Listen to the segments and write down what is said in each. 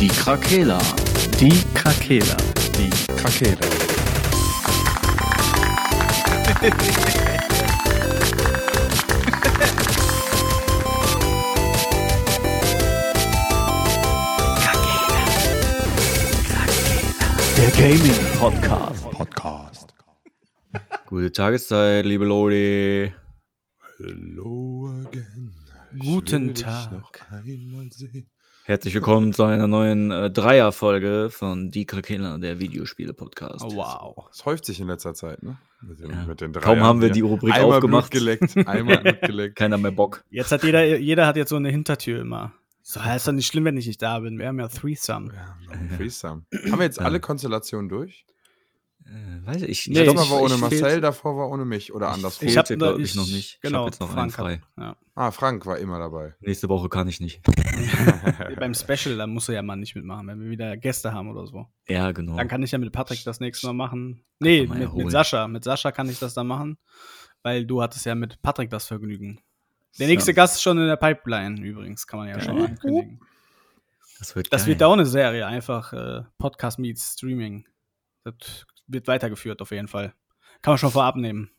Die Krakela. Die Krakela. Die Krakela. Der Gaming Podcast. Podcast. Gute Tageszeit, liebe Leute. Hello again. Ich Guten will dich Tag. Herzlich willkommen zu einer neuen äh, Dreierfolge von Die Krakela, der Videospiele-Podcast. Oh, wow. Das häuft sich in letzter Zeit, ne? Mit den, Ja. mit den Kaum haben wir die Rubrik einmal aufgemacht. Blut geleckt, einmal Blut geleckt. Keiner mehr Bock. Jetzt hat jeder, jeder hat jetzt so eine Hintertür immer. So, ist doch nicht schlimm, wenn ich nicht da bin. Wir haben ja Threesome. Ja, noch ein Threesome. Haben wir jetzt alle Konstellationen durch? Äh, weiß ich Nee, Nee, ich- mal war ohne ich Marcel, fehlte- davor war ohne mich oder andersrum. Ich hab fehlte, ne- glaub ich, noch nicht. Ich Genau, hab jetzt noch einen Frank frei. Hat, Ah, Frank war immer dabei. Nächste Woche kann ich nicht. ja. Beim Special, da musst du ja mal nicht mitmachen, wenn wir wieder Gäste haben oder so. Ja, genau. Dann kann ich ja mit Patrick das nächste Mal machen. Nee, mal mit, mit Sascha. Mit Sascha kann ich das dann machen, weil du hattest ja mit Patrick das Vergnügen. Der nächste Ja. Gast ist schon in der Pipeline übrigens, kann man ja schon ankündigen. Das wird Das wird auch eine Serie, einfach äh, Podcast meets Streaming. Das wird weitergeführt auf jeden Fall. Kann man schon vorab nehmen.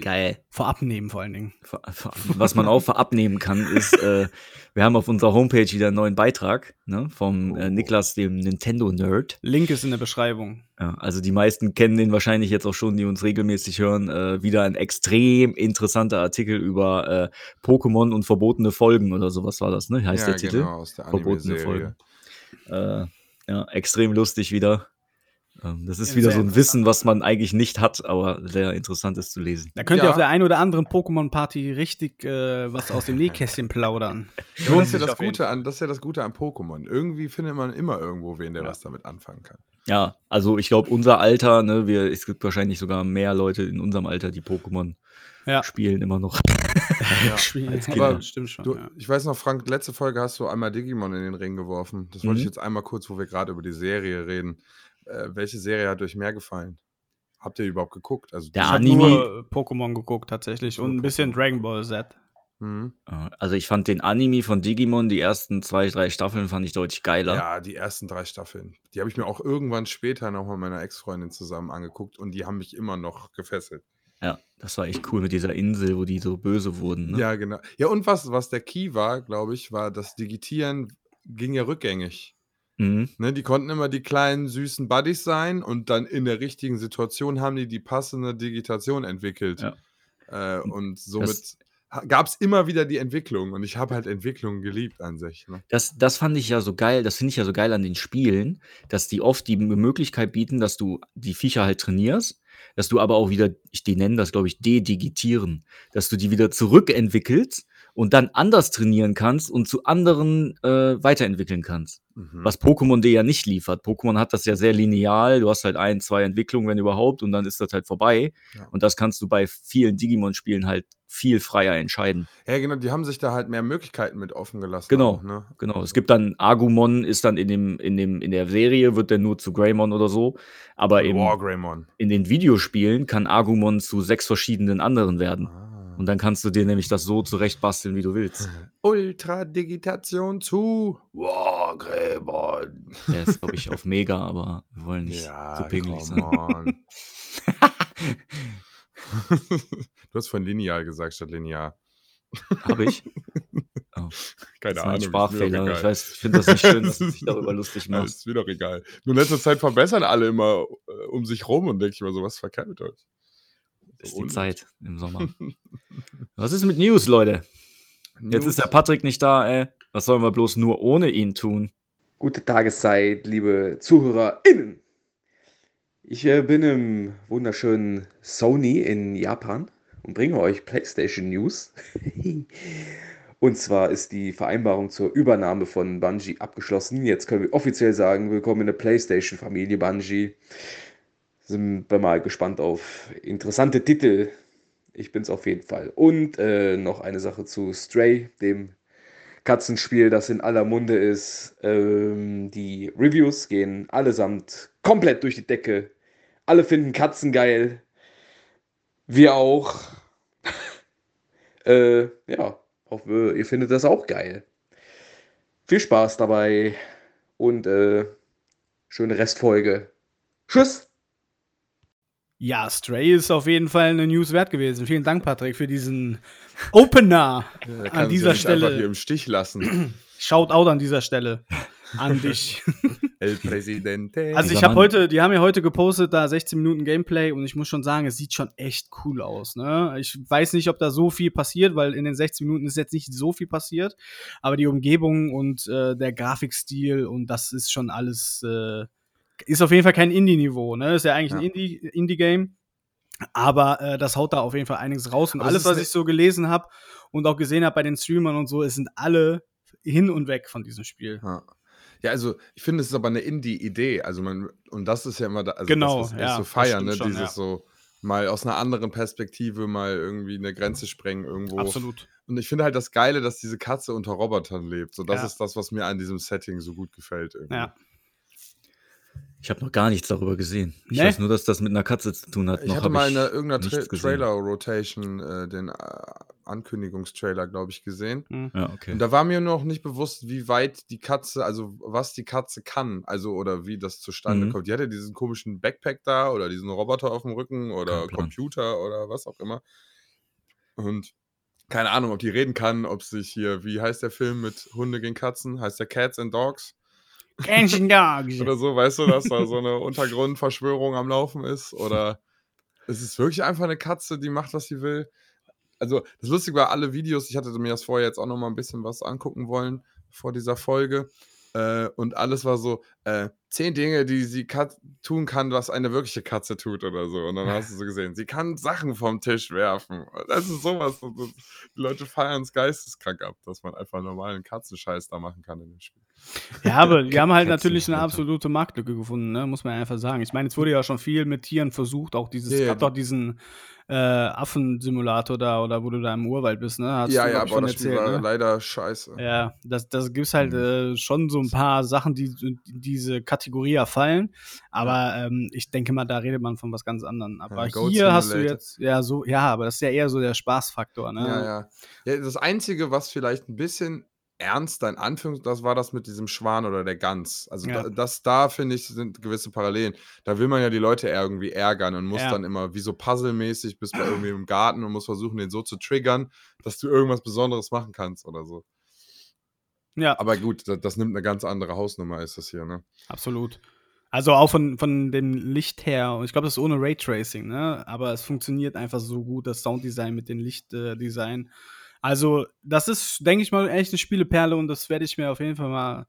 geil. Vorab nehmen vor allen Dingen. Ver- ver- Was man auch vorab nehmen kann, ist, äh, wir haben auf unserer Homepage wieder einen neuen Beitrag ne, vom äh, Oh. Niklas, dem Nintendo-Nerd. Link ist in der Beschreibung. Ja, also die meisten kennen den wahrscheinlich jetzt auch schon, die uns regelmäßig hören. Äh, wieder ein extrem interessanter Artikel über äh, Pokémon und verbotene Folgen oder sowas war das, ne? Heißt ja, der Titel? genau, aus der Verbotene. Folgen. Äh, ja, extrem lustig wieder. Ähm, das ist Ja, wieder so ein Wissen, was man eigentlich nicht hat, aber sehr interessant ist zu lesen. Da könnt Ja. ihr auf der einen oder anderen Pokémon-Party richtig äh, was aus dem Nähkästchen plaudern. Ja, das ist ja das Gute an, das ist ja das Gute an Pokémon. Irgendwie findet man immer irgendwo wen, der was damit anfangen kann. Ja, also ich glaube, unser Alter, ne, wir, es gibt wahrscheinlich sogar mehr Leute in unserem Alter, die Pokémon Ja. spielen immer noch. Ja. Spiel. als Aber Kinder. stimmt schon. Du, ja. Ich weiß noch, Frank, letzte Folge hast du einmal Digimon in den Ring geworfen. Das wollte ich Mhm. jetzt einmal kurz, wo wir gerade über die Serie reden. Äh, welche Serie hat euch mehr gefallen? Habt ihr überhaupt geguckt? Also Der Ich habe Anime- nur Pokémon geguckt tatsächlich und ein bisschen Dragon Ball Z. Mhm. Äh, Also ich fand den Anime von Digimon, die ersten zwei, drei Staffeln fand ich deutlich geiler. Ja, die ersten drei Staffeln. Die habe ich mir auch irgendwann später noch mit meiner Ex-Freundin zusammen angeguckt und die haben mich immer noch gefesselt. Ja, das war echt cool mit dieser Insel, wo die so böse wurden. Ne? Ja, genau. Ja, und was, was der Key war, glaube ich, war, das Digitieren ging ja rückgängig. Mhm. Ne, die konnten immer die kleinen süßen Buddies sein und dann in der richtigen Situation haben die die passende Digitation entwickelt. Ja. Äh, und somit gab es immer wieder die Entwicklung und ich habe halt Entwicklung geliebt an sich. Ne? Das, das fand ich ja so geil, das finde ich ja so geil an den Spielen, dass die oft die Möglichkeit bieten, dass du die Viecher halt trainierst, dass du aber auch wieder, ich die nennen das, glaube ich, dedigitieren, dass du die wieder zurückentwickelst und dann anders trainieren kannst und zu anderen äh, weiterentwickeln kannst. Mhm. Was Pokémon dir ja nicht liefert. Pokémon hat das ja sehr lineal. Du hast halt ein, zwei Entwicklungen, wenn überhaupt, und dann ist das halt vorbei. Ja. Und das kannst du bei vielen Digimon-Spielen halt viel freier entscheiden. Ja, genau, die haben sich da halt mehr Möglichkeiten mit offen gelassen. Genau. Auch, ne? Genau. Es gibt dann Agumon, ist dann in dem, in dem, in der Serie, wird der nur zu Greymon oder so. Aber im, in den Videospielen kann Agumon zu sechs verschiedenen anderen werden. Ah. Und dann kannst du dir nämlich das so zurechtbasteln, wie du willst. Ultradigitation zu Wargreymon. Der ist, glaube ich, auf Mega, aber wir wollen nicht Ja, so pingelig sein. du hast von lineal gesagt statt linear. Habe ich? Oh. Keine Das ist Ahnung. Sprachfehler. Ich weiß, ich finde das nicht schön, dass du dich darüber lustig Ja, machst. ist mir doch egal. Nur in letzter Zeit verbessern alle immer äh, um sich rum und denke ich immer so, was ist verkehrt mit euch? Das ist die Zeit im Sommer. Was ist mit News, Leute? Jetzt News. ist der Patrick nicht da, ey. Was sollen wir bloß nur ohne ihn tun? Gute Tageszeit, liebe ZuhörerInnen. Ich äh, bin im wunderschönen Sony in Japan und bringe euch PlayStation News. und zwar ist die Vereinbarung zur Übernahme von Bungie abgeschlossen. Jetzt können wir offiziell sagen, willkommen in der PlayStation-Familie Bungie. Sind wir mal gespannt auf interessante Titel. Ich bin's auf jeden Fall. Und äh, noch eine Sache zu Stray, dem Katzenspiel, das in aller Munde ist. Ähm, die Reviews gehen allesamt komplett durch die Decke. Alle finden Katzen geil. Wir auch. äh, ja, hoffe, ihr findet das auch geil. Viel Spaß dabei und äh, schöne Restfolge. Tschüss! Ja, Stray ist auf jeden Fall eine News wert gewesen. Vielen Dank, Patrick, für diesen Opener Ja, an dieser nicht einfach hier Stelle. im Stich lassen. Shoutout an dieser Stelle an dich. El Presidente. Also ich habe heute, die haben ja heute gepostet, da 16 Minuten Gameplay und ich muss schon sagen, es sieht schon echt cool aus. Ne? Ich weiß nicht, ob da so viel passiert, weil in den 16 Minuten ist jetzt nicht so viel passiert, aber die Umgebung und äh, der Grafikstil und das ist schon alles, äh, ist auf jeden Fall kein Indie-Niveau. Ne? Ist ja eigentlich ein Ja. Indie- Indie-Game. aber äh, das haut da auf jeden Fall einiges raus. Und Aber alles, was ich so gelesen habe und auch gesehen habe bei den Streamern und so, es sind alle hin und weg von diesem Spiel. Ja. ja, also ich finde, es ist aber eine Indie-Idee. Also man, und das ist ja immer, da, also Genau, das ist echt ja, so feiern, ne? schon, Dieses ja. so mal aus einer anderen Perspektive mal irgendwie eine Grenze sprengen irgendwo. Absolut. Und ich finde halt das Geile, dass diese Katze unter Robotern lebt. So, das Ja. ist das, was mir an diesem Setting so gut gefällt. Irgendwie. Ja. Ich habe noch gar nichts darüber gesehen. Ich Nee? weiß nur, dass das mit einer Katze zu tun hat. Ich noch hatte mal in irgendeiner Tra. Trailer-Rotation äh, den äh, Ankündigungstrailer, glaube ich, gesehen. Ja, okay. Und da war mir noch nicht bewusst, wie weit die Katze, also was die Katze kann, also oder wie das zustande Mhm. kommt. Die hatte diesen komischen Backpack da oder diesen Roboter auf dem Rücken oder. Computer oder was auch immer. Und keine Ahnung, ob die reden kann, ob sich hier, wie heißt der Film mit Hunde gegen Katzen? Heißt der Cats and Dogs? Oder so, weißt du, dass da so eine Untergrundverschwörung am Laufen ist? Oder es ist wirklich einfach eine Katze, die macht, was sie will. Also, das Lustige war, alle Videos, ich hatte mir das vorher jetzt auch noch mal ein bisschen was angucken wollen vor dieser Folge. Äh, und alles war so, äh, zehn Dinge, die sie kat tun kann, was eine wirkliche Katze tut oder so. Und dann hast du so gesehen, sie kann Sachen vom Tisch werfen. Das ist sowas. das- Die Leute feiern es geisteskrank ab, dass man einfach normalen Katzenscheiß da machen kann in dem Spiel. Ja, aber die haben halt natürlich eine absolute Marktlücke gefunden, ne? muss man einfach sagen. Ich meine, es wurde ja schon viel mit Tieren versucht, auch dieses, Ja, ja, gab doch diesen äh, Affensimulator da, oder wo du da im Urwald bist, ne? Hast ja, du, ja, aber das Spiel erzählt, war ne? leider scheiße. Ja, das, das gibt's halt äh, schon so ein paar Sachen, die in diese Kategorie erfallen. Aber ähm, ich denke mal, da redet man von was ganz anderem. Aber Goat hier hast du jetzt, ja, so, ja, aber das ist ja eher so der Spaßfaktor, ne? Ja, ja. ja. Das Einzige, was vielleicht ein bisschen ernster in Anführungs, das war das mit diesem Schwan oder der Gans. Also Ja. da, das da, finde ich, sind gewisse Parallelen. Da will man ja die Leute irgendwie ärgern und muss Ja. dann immer wie so puzzlemäßig bist bei irgendwie im Garten und muss versuchen, den so zu triggern, dass du irgendwas Besonderes machen kannst oder so. Ja, Aber gut, das, das nimmt eine ganz andere Hausnummer, ist das hier, ne? absolut. Also auch von, von dem Licht her, und ich glaube, das ist ohne Raytracing, ne? Aber es funktioniert einfach so gut, das Sounddesign mit dem Lichtdesign. Äh. Also, das ist, denke ich mal, echt eine Spieleperle und das werde ich mir auf jeden Fall mal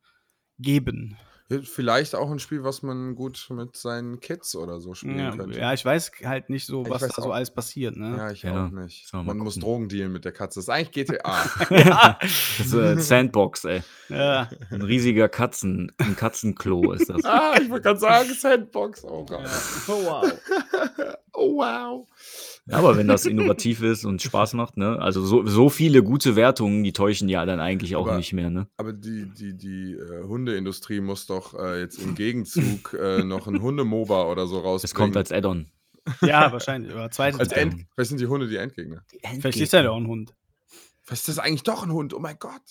geben. Ja, Vielleicht auch ein Spiel, was man gut mit seinen Kids oder so spielen Ja, könnte. ja, ich weiß halt nicht so, was da so alles passiert, ne? Ja, ich Ja, auch nicht. Man mal muss gucken. Drogen dealen mit der Katze. Das ist eigentlich GTA. ja. Das ist äh, Sandbox, ey. ja. Ein riesiger Katzen, ein Katzenklo ist das. ah, ich wollte gerade sagen, Sandbox. Oh Gott. Oh, wow. Oh wow. Ja, aber wenn das innovativ ist und Spaß macht, ne? Also so, so viele gute Wertungen, die täuschen ja dann eigentlich auch Aber- nicht mehr, ne? Aber die, die, die äh, Hundeindustrie muss doch äh, jetzt im Gegenzug äh, noch ein Hundemoba oder so rausbringen. Es kommt als Add-on. Ja, wahrscheinlich. Oder zweite. als. End. Vielleicht sind die Hunde die Endgegner. Vielleicht ist er ja auch ein Hund. Was ist das eigentlich doch ein Hund? Oh mein Gott.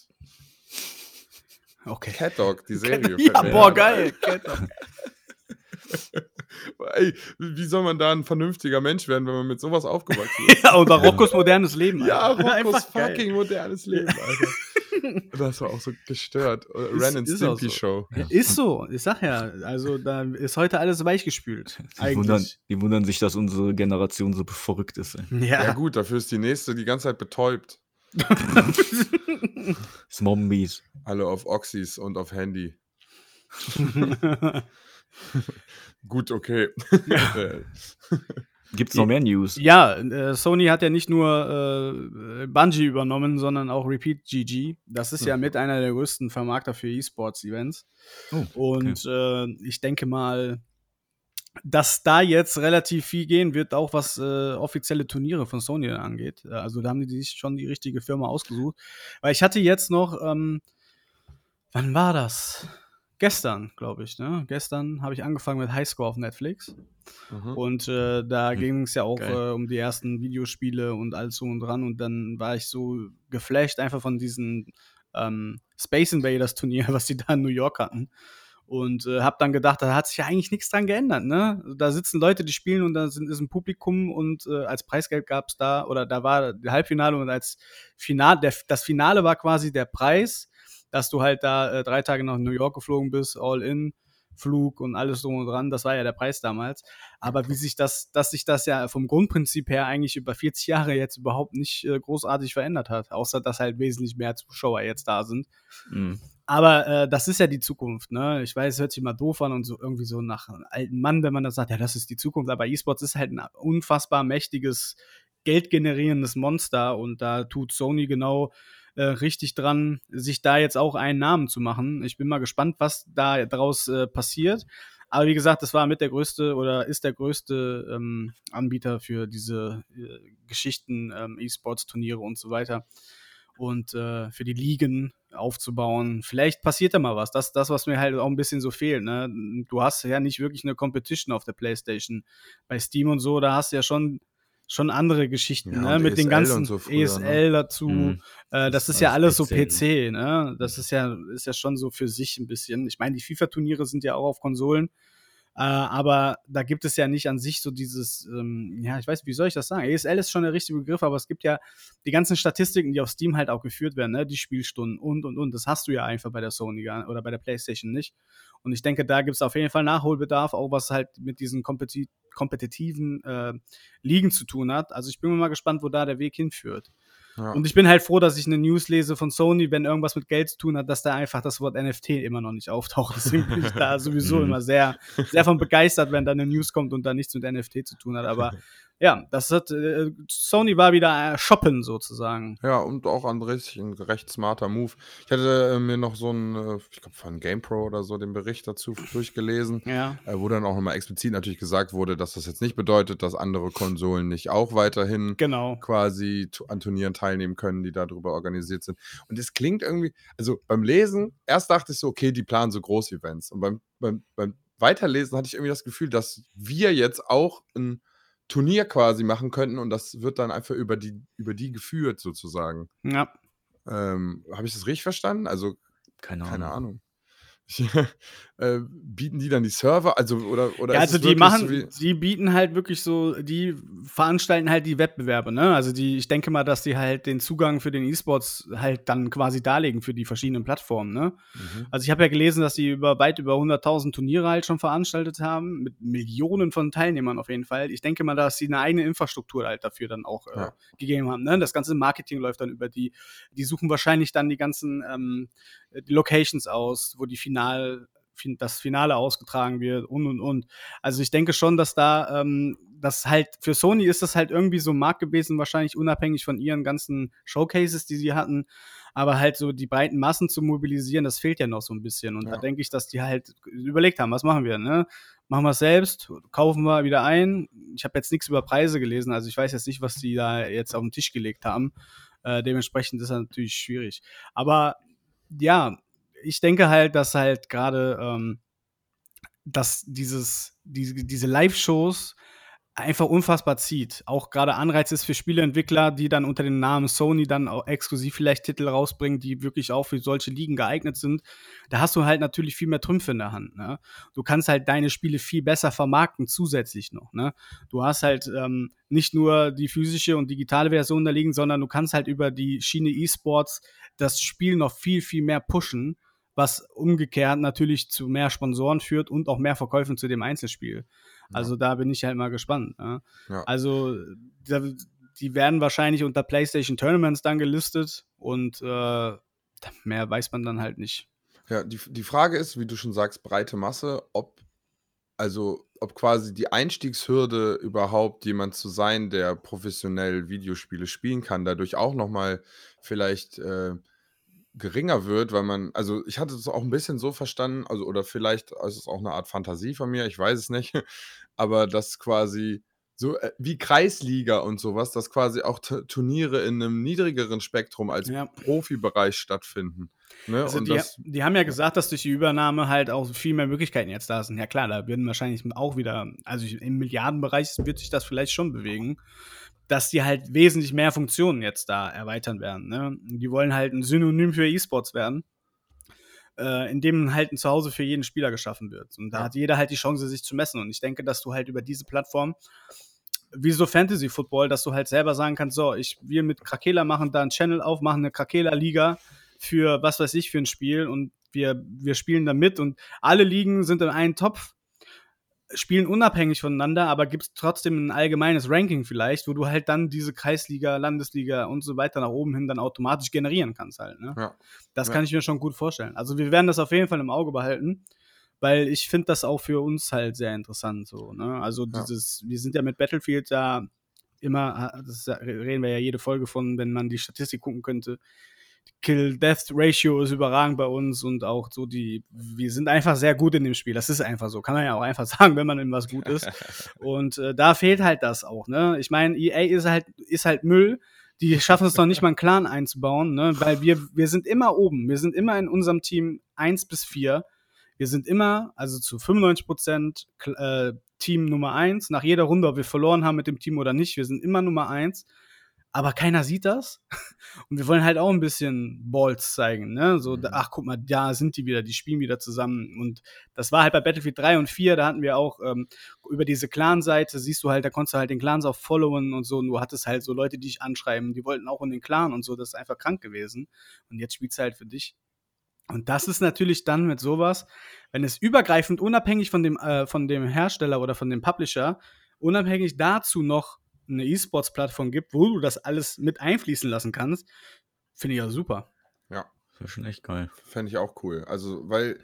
Okay. Cat Dog, die Serie. Ja, fällt mir boah, ein. Ey, wie soll man da ein vernünftiger Mensch werden, wenn man mit sowas aufgewachsen ist? ja, oder Roccos modernes Leben. Ja, Alter. Roccos Einfach geil. fucking modernes Leben, Alter. Das war auch so gestört. Ist- Ren and Stimpy so. Show. Ja, Ist so, ich sag ja, also da ist heute alles weichgespült. Die wundern, Eigentlich. die wundern sich, dass unsere Generation so verrückt ist. Ja. Ja. gut, dafür ist die nächste die ganze Zeit betäubt. Zombies. Alle auf Oxys und auf Handy. Gut, okay. Äh, Gibt's noch mehr News? ja, äh, Sony hat ja nicht nur äh, Bungie übernommen, sondern auch Repeat GG. Das ist ja Mhm. mit einer der größten Vermarkter für E-Sports-Events. Oh, Und äh, ich denke mal, dass da jetzt relativ viel gehen wird, auch was äh, offizielle Turniere von Sony angeht. Äh, Also da haben die sich schon die richtige Firma ausgesucht. Weil ich hatte jetzt noch, ähm, wann war das? Gestern, glaube ich. Ne? Gestern habe ich angefangen mit Highscore auf Netflix. mhm. Und äh, da Hm, ging es ja auch äh, um die ersten Videospiele und alles so und dran. Und dann war ich so geflasht einfach von diesen ähm, Space Invaders Turnier, was die da in New York hatten. Und äh, habe dann gedacht, da hat sich ja eigentlich nichts dran geändert. Ne? Da sitzen Leute, die spielen und da sind, ist ein Publikum und äh, als Preisgeld gab es da, oder da war der Halbfinale und als Finale, der, das Finale war quasi der Preis, dass du halt da äh, drei Tage nach New York geflogen bist, all in. Flug und alles drum und dran, das war ja der Preis damals. Aber wie sich das, dass sich das ja vom Grundprinzip her eigentlich über 40 Jahre jetzt überhaupt nicht äh, großartig verändert hat, außer dass halt wesentlich mehr Zuschauer jetzt da sind. Mhm. Aber äh, das ist ja die Zukunft, ne? Ich weiß, es hört sich mal doof an und so irgendwie so nach einem alten Mann, wenn man das sagt, ja, das ist die Zukunft. Aber E-Sports ist halt ein unfassbar mächtiges, geldgenerierendes Monster und da tut Sony genau äh, richtig dran, sich da jetzt auch einen Namen zu machen. Ich bin mal gespannt, was da daraus äh, passiert. Aber wie gesagt, das war mit der größte oder ist der größte ähm, Anbieter für diese äh, Geschichten, ähm, E-Sports-Turniere und so weiter und äh, für die Ligen aufzubauen. Vielleicht passiert da mal was. Das, das, was mir halt auch ein bisschen so fehlt. Ne? Du hast ja nicht wirklich eine Competition auf der PlayStation. Bei Steam und so, da hast du ja schon schon andere Geschichten, ja, ne? mit ESL den ganzen so früher, ESL ne? dazu. Mhm. Äh, das, das, ist ja alles PC, so PC, ne? ne? Das ist ja, ist ja schon so für sich ein bisschen. Ich meine, die FIFA-Turniere sind ja auch auf Konsolen. Äh, aber da gibt es ja nicht an sich so dieses, ähm, ja, ich weiß, wie soll ich das sagen? ESL ist schon der richtige Begriff, aber es gibt ja die ganzen Statistiken, die auf Steam halt auch geführt werden, ne? die Spielstunden und und und. Das hast du ja einfach bei der Sony oder bei der PlayStation nicht. Und ich denke, da gibt es auf jeden Fall Nachholbedarf, auch was halt mit diesen kompeti kompetitiven äh, Ligen zu tun hat. Also ich bin mal gespannt, wo da der Weg hinführt. Ja. Und ich bin halt froh, dass ich eine News lese von Sony, wenn irgendwas mit Geld zu tun hat, dass da einfach das Wort NFT immer noch nicht auftaucht. Deswegen bin ich da sowieso mhm. immer sehr, sehr von begeistert, wenn da eine News kommt und da nichts mit NFT zu tun hat. Aber ja, das hat, äh, Sony war wieder äh, shoppen sozusagen. Ja, und auch an sich ein recht smarter Move. Ich hatte äh, mir noch so ein, äh, ich glaube von GamePro oder so, den Bericht dazu durchgelesen, ja. Äh, wo dann auch nochmal explizit natürlich gesagt wurde, dass das jetzt nicht bedeutet, dass andere Konsolen nicht auch weiterhin genau. quasi an Turnieren teilnehmen können, die darüber organisiert sind. Und es klingt irgendwie, also beim Lesen, erst dachte ich so, okay, die planen so Groß-Events. Und beim, beim, beim Weiterlesen hatte ich irgendwie das Gefühl, dass wir jetzt auch ein Turnier quasi machen könnten und das wird dann einfach über die, über die geführt, sozusagen. Ja. Ähm, Habe ich das richtig verstanden? Also, keine, keine Ahnung. Ahnung. äh, bieten die dann die Server? Also, oder, oder ja, also die machen, so die bieten halt wirklich so, die veranstalten halt die Wettbewerbe, ne? Also die, ich denke mal, dass die halt den Zugang für den E-Sports halt dann quasi darlegen für die verschiedenen Plattformen, ne? Mhm. Also ich habe ja gelesen, dass die über weit über 100.000 Turniere halt schon veranstaltet haben, mit Millionen von Teilnehmern auf jeden Fall. Ich denke mal, dass sie eine eigene Infrastruktur halt dafür dann auch äh, ja. gegeben haben, ne? Das ganze Marketing läuft dann über die, die suchen wahrscheinlich dann die ganzen ähm, die Locations aus, wo die Final das Finale ausgetragen wird und und und. Also ich denke schon, dass da ähm, das halt für Sony ist das halt irgendwie so Markt gewesen, wahrscheinlich unabhängig von ihren ganzen Showcases, die sie hatten. Aber halt so die breiten Massen zu mobilisieren, das fehlt ja noch so ein bisschen. Und ja. da denke ich, dass die halt überlegt haben, was machen wir, ne? Machen wir es selbst, kaufen wir wieder ein. Ich habe jetzt nichts über Preise gelesen, also ich weiß jetzt nicht, was die da jetzt auf den Tisch gelegt haben. Äh, dementsprechend ist das natürlich schwierig. Aber ja, ich denke halt, dass halt gerade, ähm, dass dieses, diese, diese Live-Shows einfach unfassbar zieht. Auch gerade Anreiz ist für Spieleentwickler, die dann unter dem Namen Sony dann auch exklusiv vielleicht Titel rausbringen, die wirklich auch für solche Ligen geeignet sind. Da hast du halt natürlich viel mehr Trümpfe in der Hand. Ne? Du kannst halt deine Spiele viel besser vermarkten zusätzlich noch. Ne? Du hast halt ähm, nicht nur die physische und digitale Version der Ligen, sondern du kannst halt über die Schiene E-Sports das Spiel noch viel, viel mehr pushen was umgekehrt natürlich zu mehr Sponsoren führt und auch mehr Verkäufen zu dem Einzelspiel. Also da bin ich halt mal gespannt. Ne? Ja. Also die werden wahrscheinlich unter PlayStation Tournaments dann gelistet und äh, mehr weiß man dann halt nicht. Ja, die, die Frage ist, wie du schon sagst, breite Masse, ob also ob quasi die Einstiegshürde überhaupt jemand zu sein, der professionell Videospiele spielen kann, dadurch auch nochmal vielleicht äh, geringer wird, weil man, also ich hatte es auch ein bisschen so verstanden, also oder vielleicht ist es auch eine Art Fantasie von mir, ich weiß es nicht, aber dass quasi so äh, wie Kreisliga und sowas, dass quasi auch Turniere in einem niedrigeren Spektrum als ja. Profibereich stattfinden. Ne? Also die, das, die, haben ja gesagt, dass durch die Übernahme halt auch viel mehr Möglichkeiten jetzt da sind. Ja klar, da werden wahrscheinlich auch wieder, also im Milliardenbereich wird sich das vielleicht schon bewegen dass die halt wesentlich mehr Funktionen jetzt da erweitern werden. Ne? Die wollen halt ein Synonym für E-Sports werden. äh, in dem halt ein Zuhause für jeden Spieler geschaffen wird. Und da Ja. hat jeder halt die Chance, sich zu messen. Und ich denke, dass du halt über diese Plattform, wie so Fantasy Football, dass du halt selber sagen kannst, so, ich, wir mit Krakela machen da einen Channel auf, machen eine Krakela-Liga für was weiß ich für ein Spiel und wir, wir spielen da mit und alle Ligen sind in einen Topf, spielen unabhängig voneinander, aber gibt es trotzdem ein allgemeines Ranking vielleicht, wo du halt dann diese Kreisliga, Landesliga und so weiter nach oben hin dann automatisch generieren kannst halt. Ne? Ja. Das Ja. kann ich mir schon gut vorstellen. Also wir werden das auf jeden Fall im Auge behalten, weil ich finde das auch für uns halt sehr interessant. So, ne? Also Ja. dieses, wir sind ja mit Battlefield da immer, das ja- reden wir ja jede Folge von, wenn man die Statistik gucken könnte. Kill-Death-Ratio ist überragend bei uns und auch so die, wir sind einfach sehr gut in dem Spiel. Das ist einfach so. Kann man ja auch einfach sagen, wenn man in was gut ist. Und äh, da fehlt halt das auch, ne? Ich meine, EA ist halt, ist halt Müll. Die schaffen es noch nicht mal einen Clan einzubauen, ne? Weil wir, wir sind immer oben. Wir sind immer in unserem Team 1 bis 4. Wir sind immer, also zu 95 Prozent äh, Team Nummer 1. Nach jeder Runde, ob wir verloren haben mit dem Team oder nicht, wir sind immer Nummer 1. Aber keiner sieht das. Und wir wollen halt auch ein bisschen Balls zeigen, ne? So, Mhm. ach, guck mal, da sind die wieder, die spielen wieder zusammen. Und das war halt bei Battlefield 3 und 4, da hatten wir auch ähm, über diese Clan-Seite, siehst du halt, da konntest du halt den Clans auch followen und so. Und du hattest halt so Leute, die dich anschreiben, die wollten auch in den Clan und so. Das ist einfach krank gewesen. Und jetzt spielst du halt für dich. Und das ist natürlich dann mit sowas, wenn es übergreifend, unabhängig von dem, äh, von dem Hersteller oder von dem Publisher, unabhängig dazu noch eine E-Sports-Plattform gibt, wo du das alles mit einfließen lassen kannst, finde ich ja super. Ja, Das ist schon echt geil. fände ich auch cool. Also, weil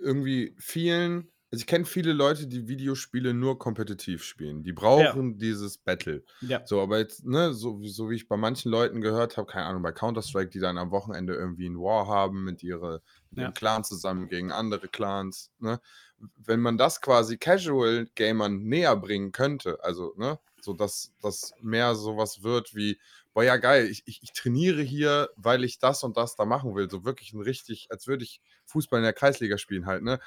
irgendwie vielen, also ich kenne viele Leute, die Videospiele nur kompetitiv spielen. Die brauchen dieses Battle. Ja. So, aber jetzt, ne, so, wie- so wie ich bei manchen Leuten gehört habe, keine Ahnung, bei Counter-Strike, die dann am Wochenende irgendwie ein War haben mit, ihre, mit Ja. ihrem Clan zusammen gegen andere Clans, ne? Wenn man das quasi Casual-Gamern näher bringen könnte, also, ne, so dass das mehr sowas wird wie, boah, ja, geil, ich, ich, ich trainiere hier, weil ich das und das da machen will. So wirklich ein richtig, als würde ich Fußball in der Kreisliga spielen halt, ne?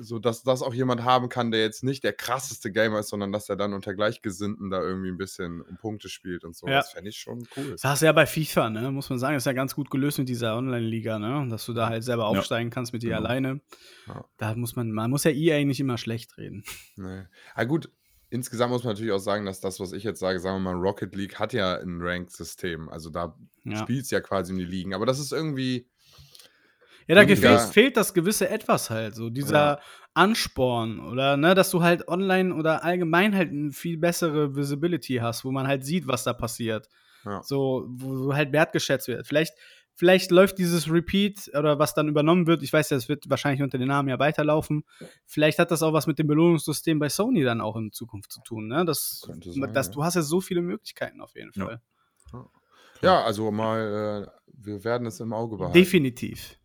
So, dass das auch jemand haben kann, der jetzt nicht der krasseste Gamer ist, sondern dass er dann unter Gleichgesinnten da irgendwie ein bisschen um Punkte spielt und so. Ja. Das fände ich schon cool. Das hast du ja bei FIFA, ne? Muss man sagen, ist ja ganz gut gelöst mit dieser Online-Liga, ne? Dass du da halt selber Ja. aufsteigen kannst mit dir Genau. alleine. Ja. Da muss man, man muss ja EA nicht immer schlecht reden. Nee. Ah, gut, insgesamt muss man natürlich auch sagen, dass das, was ich jetzt sage, sagen wir mal, Rocket League hat ja ein Ranked-System. Also da Ja. spielt es ja quasi um die Ligen. Aber das ist irgendwie, Ja, da gefehlt, fehlt das gewisse Etwas halt, so dieser Ansporn oder ne, dass du halt online oder allgemein halt eine viel bessere Visibility hast, wo man halt sieht, was da passiert. Ja. So, wo halt wertgeschätzt wird. Vielleicht, vielleicht läuft dieses Repeat oder was dann übernommen wird. Ich weiß ja, es wird wahrscheinlich unter den Namen ja weiterlaufen. Vielleicht hat das auch was mit dem Belohnungssystem bei Sony dann auch in Zukunft zu tun. Ne? Das, Könnte sein, das, ja. Du hast ja so viele Möglichkeiten auf jeden Ja. Fall. ja, also mal, äh, wir werden es im Auge behalten. Definitiv.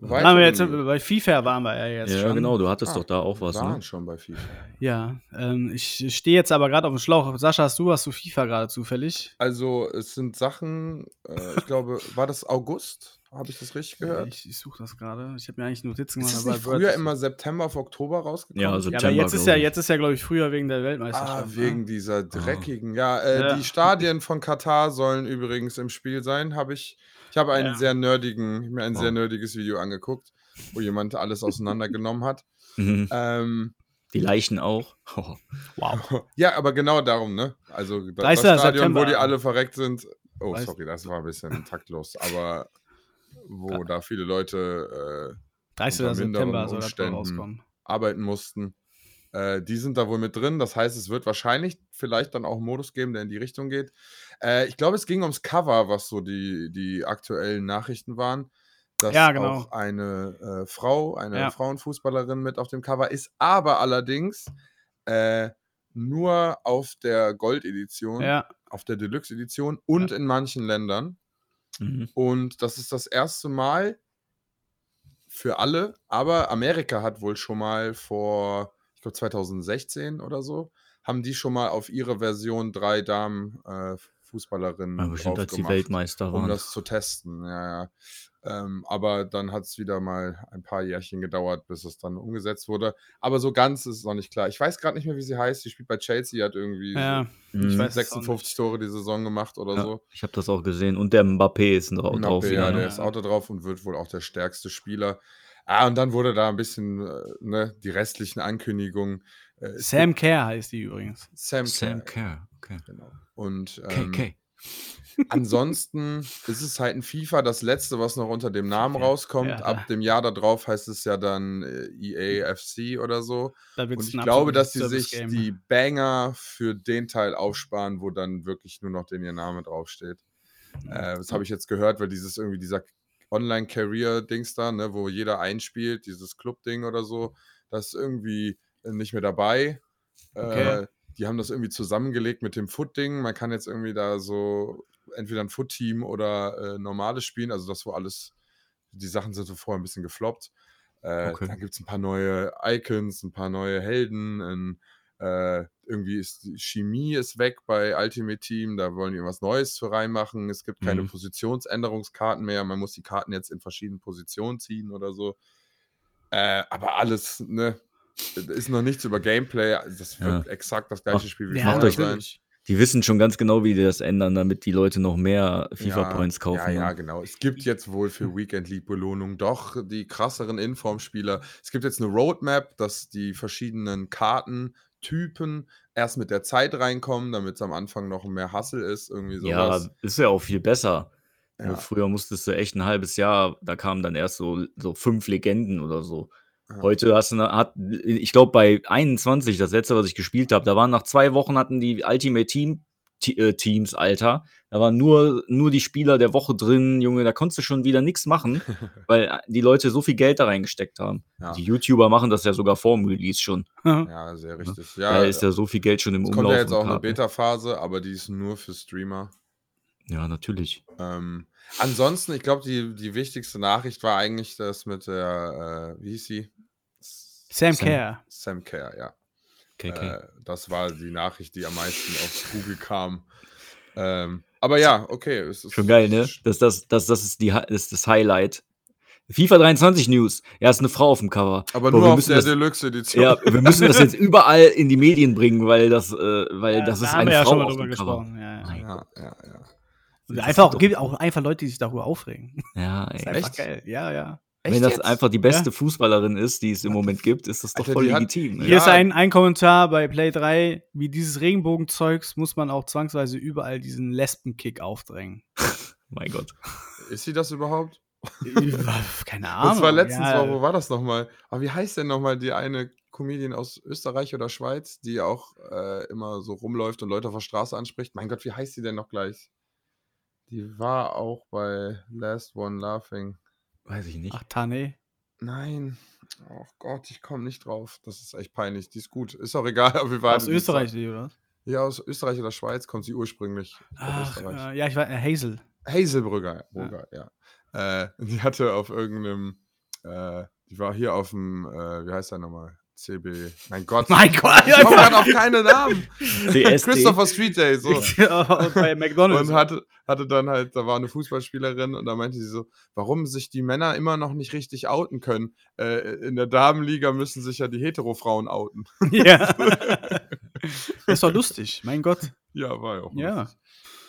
Weitere Waren wir jetzt, bei FIFA waren wir ja jetzt Ja, schon. genau, du hattest Ah, doch da auch was, waren ne? schon bei FIFA. Ja, ähm, ich stehe jetzt aber gerade auf dem Schlauch. Sascha, hast du was zu FIFA gerade zufällig? Also, es sind Sachen, äh, ich glaube, war das August? Habe ich das richtig gehört? Ich, ich suche das gerade. Ich habe mir eigentlich Notizen Ist gemacht. nicht Word früher ist- immer September auf Oktober rausgekommen? Ja, Ja, September, aber jetzt ist ja, ich. jetzt ist ja, glaube ich, früher wegen der Ah, Weltmeisterschaft. wegen ne? dieser dreckigen. Ja, äh, Ja. die Stadien von Katar sollen übrigens im Spiel sein. Habe ich. Ich habe einen Ja. sehr nerdigen, mir ein sehr Oh. nerdiges Video angeguckt, wo jemand alles auseinandergenommen hat. Mhm. Ähm, Die Leichen auch. Oh. Wow. ja, aber genau darum, ne? Also da- 30. das Stadion, September. wo die alle verreckt sind. Oh, Weiß- sorry, das war ein bisschen taktlos, aber wo da viele Leute äh, 30. Unter minderen September soll das rauskommen. arbeiten mussten. Äh, die sind da wohl mit drin. Das heißt, es wird wahrscheinlich vielleicht dann auch einen Modus geben, der in die Richtung geht. Äh, ich glaube, es ging ums Cover, was so die, die aktuellen Nachrichten waren. Dass Ja, genau. auch eine äh, Frau, eine Ja. Frauenfußballerin mit auf dem Cover ist, aber allerdings äh, nur auf der Gold-Edition, Ja, auf der Deluxe-Edition und in manchen Ländern. Mhm. Und das ist das erste Mal für alle, aber Amerika hat wohl schon mal vor, ich glaube 2016 oder so, haben die schon mal auf ihre Version drei Damen äh, Fußballerinnen Ja, bestimmt, als die Weltmeister um waren. das zu testen. Ja, ja. Ähm, aber dann hat es wieder mal ein paar Jährchen gedauert, bis es dann umgesetzt wurde. Aber so ganz ist es noch nicht klar. Ich weiß gerade nicht mehr, wie sie heißt. Sie spielt bei Chelsea, hat irgendwie Ja, so Mhm. ich weiß es auch 56 Tore die Saison gemacht oder Ja, so. ich habe das auch gesehen. Und der Mbappé ist drauf, Mbappé, drauf ja, der ist auch da drauf und wird wohl auch der stärkste Spieler. Ah, und dann wurde da ein bisschen, äh, ne, die restlichen Ankündigungen. Äh, Sam Kerr heißt die übrigens. Sam, Sam Kerr. Okay. Genau. Und ähm, KK. ansonsten ist es halt ein FIFA, das letzte, was noch unter dem Namen rauskommt. ja, Ab dem Jahr darauf heißt es ja dann äh, EA FC oder so. Und ich glaube, dass sie sich die Banger für den Teil aufsparen, wo dann wirklich nur noch den ihr Name draufsteht. Äh, das habe ich jetzt gehört, weil dieses irgendwie dieser Online-Career-Dings da, ne, wo jeder einspielt, dieses Club-Ding oder so, das ist irgendwie äh, nicht mehr dabei. Okay. Äh, die haben das irgendwie zusammengelegt mit dem Foot-Ding. Man kann jetzt irgendwie da so entweder ein Foot-Team oder äh, normales spielen. Also das, wo alles, die Sachen sind so vorher ein bisschen gefloppt. Äh, Okay. Dann gibt es ein paar neue Icons, ein paar neue Helden. Ein, äh, irgendwie ist die Chemie ist weg bei Ultimate Team. Da wollen die was Neues für reinmachen. Es gibt keine Mhm. Positionsänderungskarten mehr. Man muss die Karten jetzt in verschiedenen Positionen ziehen oder so. Äh, aber alles, ne? Ist noch nichts über Gameplay. Das wird Ja. exakt das gleiche Ach, Spiel wie Ja, macht vorher euch- sein. Die wissen schon ganz genau, wie die das ändern, damit die Leute noch mehr FIFA-Points kaufen. Ja, ja, ne? genau. Es gibt jetzt wohl für Weekend League Belohnung doch die krasseren Informspieler. Es gibt jetzt eine Roadmap, dass die verschiedenen Kartentypen erst mit der Zeit reinkommen, damit es am Anfang noch mehr Hassel ist, irgendwie Ja, sowas. ist ja auch viel besser. Ja. Früher musstest du echt ein halbes Jahr, da kamen dann erst so, so fünf Legenden oder so. Ja. Heute hast du, eine- hat, ich glaube, bei 21, das letzte, was ich gespielt habe, da waren nach zwei Wochen hatten die Ultimate Team Te- Teams, Alter. Da waren nur, nur die Spieler der Woche drin, Junge, da konntest du schon wieder nichts machen, weil äh, die Leute so viel Geld da reingesteckt haben. Ja. Die YouTuber machen das ja sogar vor dem Release schon. Ja, sehr richtig. Da Ja, ist ja so viel Geld schon im es Umlauf. kommt ja jetzt auch eine. Beta-Phase, aber die ist nur für Streamer. Ja, natürlich. Ähm, ansonsten, ich glaube, die, die wichtigste Nachricht war eigentlich das mit der, äh, wie hieß sie? Sam Sam- Kerr. Sam Kerr, ja. Äh, das war die Nachricht, die am meisten auf Google kam. Ähm, aber ja, okay. Es ist Schon geil, ne? Das, das, das, das, ist, die, das ist das Highlight. FIFA 23 News. Ja, ist eine Frau auf dem Cover. Aber Boah, nur wir auf der das, Deluxe-Edition. Ja, wir müssen das jetzt überall in die Medien bringen, weil das, äh, weil das da ist haben eine wir ja Frau schon mal auf drüber dem Cover. gesprochen. Ja, ja. Ja, ja, ja. Das einfach auch, auch einfach Leute, die sich darüber aufregen. Ja, Das ist ey. einfach Echt? geil. Ja, ja. Wenn das jetzt? einfach die beste Fußballerin ist, die es im Moment gibt, ist das doch Alter, voll die hat- legitim. Hier ey. ist ein, ein Kommentar bei Play 3. Wie dieses Regenbogenzeugs muss man auch zwangsweise überall diesen Lesbenkick aufdrängen. Mein Gott. Ist sie das überhaupt? Keine Ahnung. Das war letztens, ja, wo, wo war das nochmal? Aber wie heißt denn nochmal die eine Comedian aus Österreich oder Schweiz, die auch äh, immer so rumläuft und Leute auf der Straße anspricht? Mein Gott, wie heißt sie denn noch gleich? Die war auch bei Last One Laughing. Weiß ich nicht. Ach, Tane. Nein. Oh Gott, ich komme nicht drauf. Das ist echt peinlich. Die ist gut. Ist auch egal, aber wir waren. Aus Österreich, die, oder? was? Ja, aus Österreich oder Schweiz kommt sie ursprünglich. Ach, Österreich. äh, ja, ich war äh, Hazel. Hazelbrügger, Brugger, ja. Äh, die hatte auf irgendeinem, äh, die war hier auf dem, äh, wie heißt der nochmal? CB. Mein Gott. Mein Gott, ich komme gerade auf keine Namen. CSD. Christopher Street Day, so. Und bei McDonalds. Und hatte, hatte dann halt, da war eine Fußballspielerin und da meinte sie so, warum sich die Männer immer noch nicht richtig outen können. Äh, in der Damenliga müssen sich ja die Hetero-Frauen outen. ja. Das ist doch lustig, mein Gott. Ja, war ja auch Ja. lustig.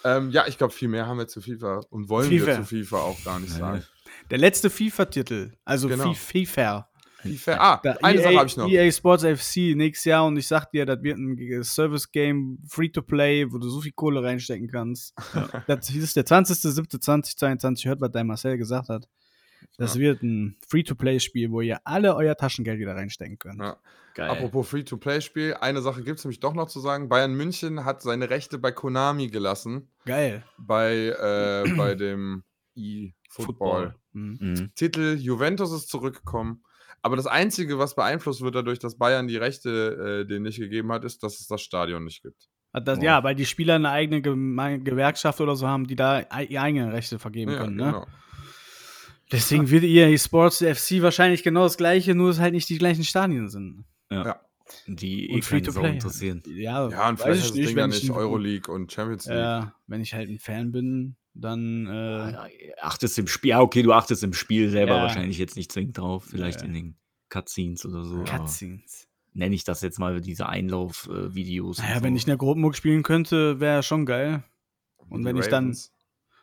Ähm, ja, ich glaube, viel mehr haben wir zu FIFA und wollen FIFA. wir zu FIFA auch gar nicht sagen. Der letzte FIFA-Titel, also Genau. Fi- FIFA. FIFA. Ah, eine EA, Sache habe ich noch. EA Sports FC nächstes Jahr und ich sag dir, das wird ein Service-Game, Free-to-Play, wo du so viel Kohle reinstecken kannst. das ist der 20.07.2022, hört, was dein Marcel gesagt hat. Das Ja. wird ein Free-to-Play-Spiel, wo ihr alle euer Taschengeld wieder reinstecken könnt. Ja. Geil. Apropos Free-to-Play-Spiel, eine Sache gibt es nämlich doch noch zu sagen. Bayern München hat seine Rechte bei Konami gelassen, Geil. bei, äh, bei dem E-Football. Mhm. Mhm. Titel Juventus ist zurückgekommen. Aber das Einzige, was beeinflusst wird dadurch, dass Bayern die Rechte äh, denen nicht gegeben hat, ist, dass es das Stadion nicht gibt. Das, Oh. Ja, weil die Spieler eine eigene Geme Gewerkschaft oder so haben, die da ihre eigenen Rechte vergeben Ja, können. Ne? genau. Deswegen wird EA Sports FC wahrscheinlich genau das gleiche, nur dass halt nicht die gleichen Stadien sind. Ja. Die eh Und keine Sau Free-to-Play. interessieren. Ja, Ja, und vielleicht ich heißt das Ding ja wenn nicht Euroleague und Champions League. Ja, wenn ich halt ein Fan bin, dann äh, achtest im Spiel, ja, okay, du achtest im Spiel selber Ja. wahrscheinlich jetzt nicht zwingend drauf, vielleicht Ja. in den Cutscenes oder so. Cutscenes. Nenne ich das jetzt mal diese Einlauf-Videos. Naja, wenn ich in der Gruppenburg spielen könnte, wäre schon geil. Und Die wenn ich dann-.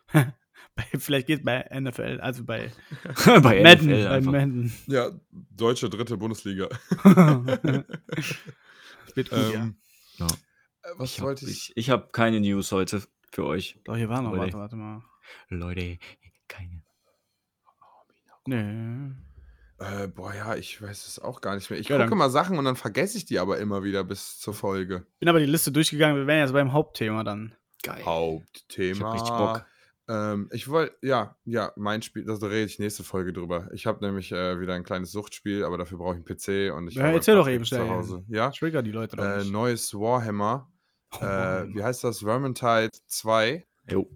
Bei, vielleicht geht bei NFL, also bei bei Madden, NFL bei. Madden. Ja, deutsche dritte Bundesliga. Wird gut, ja. Ähm, Ja. äh, Was Ich habe wollte ich? ich, ich hab keine News heute für euch. Doch, hier war noch, Leute. warte, warte mal. Leute, keine. Nee. Äh, boah, ja, ich weiß es auch gar nicht mehr. Ich Ja, gucke dann- mal Sachen und dann vergesse ich die aber immer wieder bis zur Folge. Bin aber die Liste durchgegangen, wir wären jetzt beim Hauptthema dann. Geil. Hauptthema. Ich hab richtig Bock. Ähm, ich wollte, ja, ja, mein Spiel, da rede ich nächste Folge drüber. Ich habe nämlich äh, wieder ein kleines Suchtspiel, aber dafür brauche ich einen PC und ich Ja, erzähl doch eben schnell. zu Hause. Ja, Trigger die Leute doch äh, nicht. neues Warhammer. Oh, Äh, wie heißt das? Vermintide 2. Jo.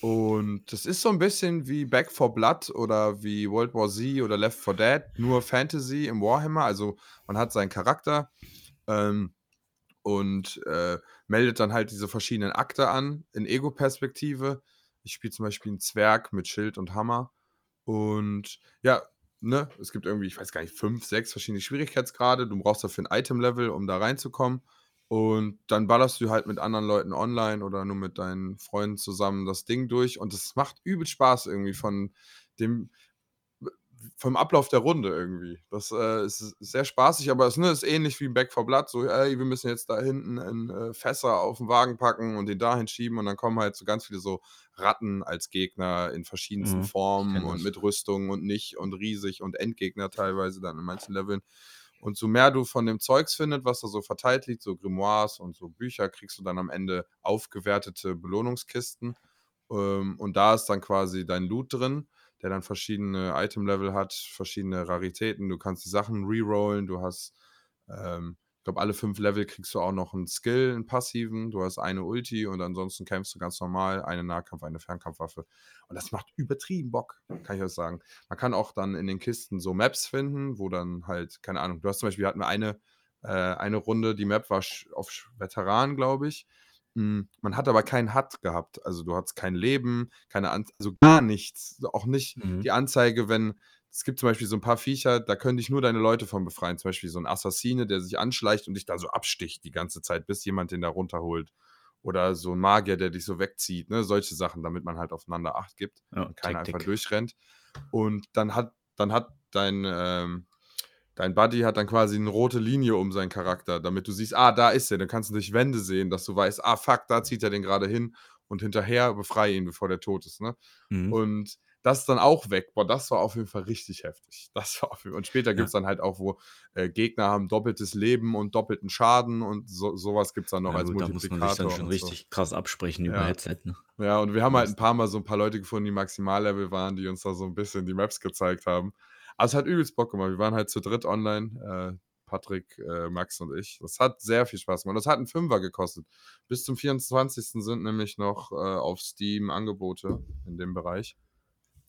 Und das ist so ein bisschen wie Back for Blood oder wie World War Z oder Left 4 Dead, nur Fantasy im Warhammer. Also man hat seinen Charakter ähm, und äh, meldet dann halt diese verschiedenen Akte an in Ego-Perspektive. Ich spiele zum Beispiel einen Zwerg mit Schild und Hammer. Und ja, ne, es gibt irgendwie, ich weiß gar nicht, fünf, sechs verschiedene Schwierigkeitsgrade. Du brauchst dafür ein Item-Level, um da reinzukommen. Und dann ballerst du halt mit anderen Leuten online oder nur mit deinen Freunden zusammen das Ding durch. Und es macht übel Spaß irgendwie von dem, vom Ablauf der Runde irgendwie. Das äh, ist sehr spaßig, aber es ne, ist ähnlich wie Back for Blood. So, ey, wir müssen jetzt da hinten in äh, Fässer auf den Wagen packen und den dahin schieben. Und dann kommen halt so ganz viele so Ratten als Gegner in verschiedensten Mhm, Formen und mit Rüstung und nicht und riesig und Endgegner teilweise dann in manchen Leveln. Und so mehr du von dem Zeugs findest, was da so verteilt liegt, so Grimoires und so Bücher, kriegst du dann am Ende aufgewertete Belohnungskisten. Ähm, und da ist dann quasi dein Loot drin, der dann verschiedene Item-Level hat, verschiedene Raritäten. Du kannst die Sachen rerollen, du hast, ähm, glaube, alle fünf Level kriegst du auch noch einen Skill, einen passiven. Du hast eine Ulti und ansonsten kämpfst du ganz normal, eine Nahkampf, eine Fernkampfwaffe. Und das macht übertrieben Bock, kann ich euch sagen. Man kann auch dann in den Kisten so Maps finden, wo dann halt, keine Ahnung, du hast zum Beispiel, wir hatten eine, äh, eine Runde, die Map war auf Veteran, glaube ich. Mm, Man hat aber keinen HUD gehabt. Also du hattest kein Leben, keine An also gar nichts. Auch nicht Mhm. die Anzeige, wenn es gibt zum Beispiel so ein paar Viecher, da können dich nur deine Leute von befreien. Zum Beispiel so ein Assassine, der sich anschleicht und dich da so absticht die ganze Zeit, bis jemand den da runterholt. Oder so ein Magier, der dich so wegzieht. Ne? Solche Sachen, damit man halt aufeinander Acht gibt Ja, und keiner einfach durchrennt. Und dann hat, dann hat dein, ähm, dein Buddy hat dann quasi eine rote Linie um seinen Charakter, damit du siehst, ah, da ist er. Dann kannst du durch Wände sehen, dass du weißt, ah, fuck, da zieht er den gerade hin und hinterher befreie ihn, bevor der tot ist. Ne? Mhm. Und das ist dann auch weg. Boah, das war auf jeden Fall richtig heftig. Das war auf jeden Fall. Und später gibt es dann halt auch, wo äh, Gegner haben doppeltes Leben und doppelten Schaden und so, sowas gibt es dann noch Ja, als gut, da muss man sich Multiplikator. dann schon so. richtig krass absprechen über Ja. Headset. Ne? Ja, und wir haben halt ein paar Mal so ein paar Leute gefunden, die Maximallevel waren, die uns da so ein bisschen die Maps gezeigt haben. Aber es hat übelst Bock gemacht. Wir waren halt zu dritt online, äh, Patrick, äh, Max und ich. Das hat sehr viel Spaß gemacht. Das hat einen Fünfer gekostet. Bis zum 24. sind nämlich noch äh, auf Steam Angebote in dem Bereich.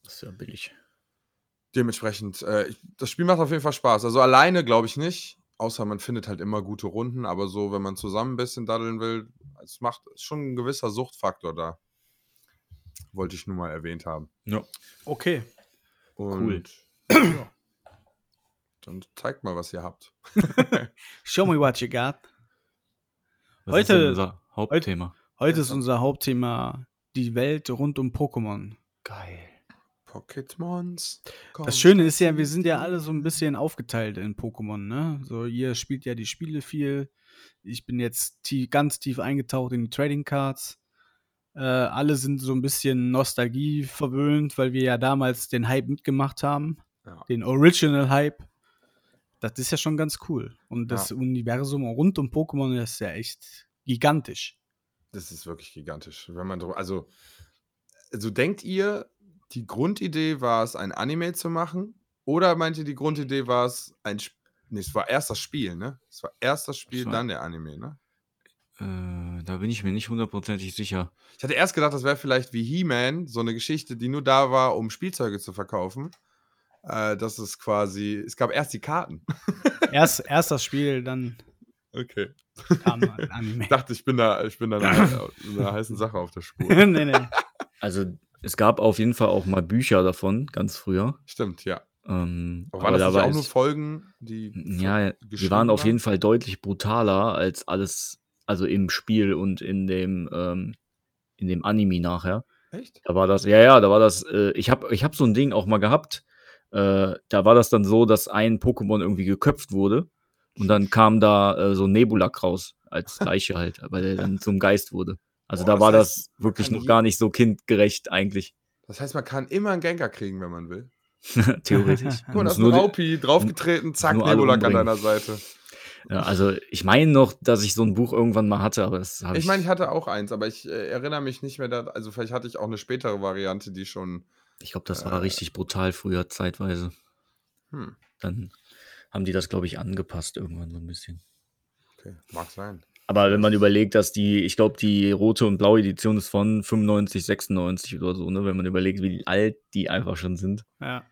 Das ist ja billig. Dementsprechend, äh, ich, das Spiel macht auf jeden Fall Spaß. Also alleine glaube ich nicht, außer man findet halt immer gute Runden, aber so, wenn man zusammen ein bisschen daddeln will, es macht ist schon ein gewisser Suchtfaktor da. Wollte ich nur mal erwähnt haben. Ja. Okay. Und ja. Dann zeigt mal, was ihr habt. Show me what you got. Was ist Heute- denn unser Hauptthema? Heute ist unser Hauptthema die Welt rund um Pokémon. Geil. Pokémons. Das Schöne ist ja, wir sind ja alle so ein bisschen aufgeteilt in Pokémon, ne? So, ihr spielt ja die Spiele viel. Ich bin jetzt tie ganz tief eingetaucht in die Trading Cards. Äh, alle sind so ein bisschen Nostalgie verwöhnt, weil wir ja damals den Hype mitgemacht haben. Ja. Den Original Hype. Das ist ja schon ganz cool. Und das Universum rund um Pokémon ist ja echt gigantisch. Das ist wirklich gigantisch. Wenn man drüber, also, also denkt ihr, die Grundidee war es, ein Anime zu machen? Oder meint ihr, die Grundidee war es, ein Sp Nee, es war erst das Spiel, ne? Es war erst das Spiel, Das war- dann der Anime, ne? Äh, da bin ich mir nicht hundertprozentig sicher. Ich hatte erst gedacht, das wäre vielleicht wie He-Man, so eine Geschichte, die nur da war, um Spielzeuge zu verkaufen. Äh, das ist quasi, es gab erst die Karten. Erst, erst das Spiel, dann Okay. kam ein Anime. Ich dachte, ich bin da, ich bin da in einer, in einer heißen Sache auf der Spur. nee, nee. Also, es gab auf jeden Fall auch mal Bücher davon, ganz früher. Stimmt, ja. Ähm, Aber waren aber das da war auch nur Folgen, die ja, die waren auf jeden Fall deutlich brutaler als alles also im Spiel und in dem ähm, in dem Anime nachher. Echt? Da war das ja, ja, da war das äh, ich habe ich habe so 'n Ding auch mal gehabt, äh, da war das dann so, dass ein Pokémon irgendwie geköpft wurde und dann kam da, äh, so Nebulak raus als Leiche halt, weil der dann zum Geist wurde. Also, Boah, da das war heißt, das wirklich noch gar nicht so kindgerecht eigentlich. Das heißt, man kann immer 'n Gengar kriegen, wenn man will? Theoretisch. Guck Du mal, da ist 'n nur die Raupi, draufgetreten, zack, Nebulak an deiner Seite. Ja, also, ich meine noch, dass ich so 'n Buch irgendwann mal hatte, aber das habe Ich meine, ich ich hatte auch eins, aber ich, äh, erinnere mich nicht mehr da also, vielleicht hatte ich auch 'ne spätere Variante, die schon, Ich glaube, das war äh richtig brutal früher zeitweise. Hm. Dann haben die das, glaube ich, angepasst irgendwann so 'n bisschen. Okay, mag sein. Aber wenn man überlegt, dass die ich glaube, die rote und blaue Edition ist von 95, 96 oder so, ne? Wenn man überlegt, wie alt die einfach schon sind. Ja.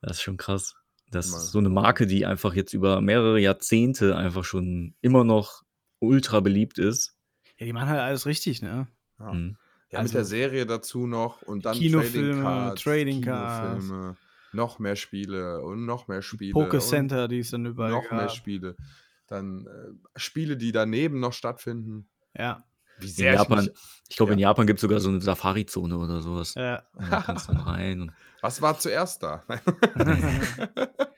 Das ist schon krass. Das ist so 'ne Marke, die einfach jetzt über mehrere Jahrzehnte einfach schon immer noch ultra beliebt ist. Ja, die machen halt alles richtig, ne? Ja. Mhm. Ja, mit der Also Serie dazu noch und dann Trading Kinofilme, Cards, Trading Cards. Kinofilme, noch mehr Spiele und noch mehr Spiele Poké Center, die es dann überall noch mehr gab. Spiele. Dann, äh, Spiele, die daneben noch stattfinden. Ja. Wie In sehr ich Japan mich ich glaube, in ja. Japan gibt's sogar so 'ne Safarizone oder so was. Ja. Da kannst du dann rein Was war zuerst da?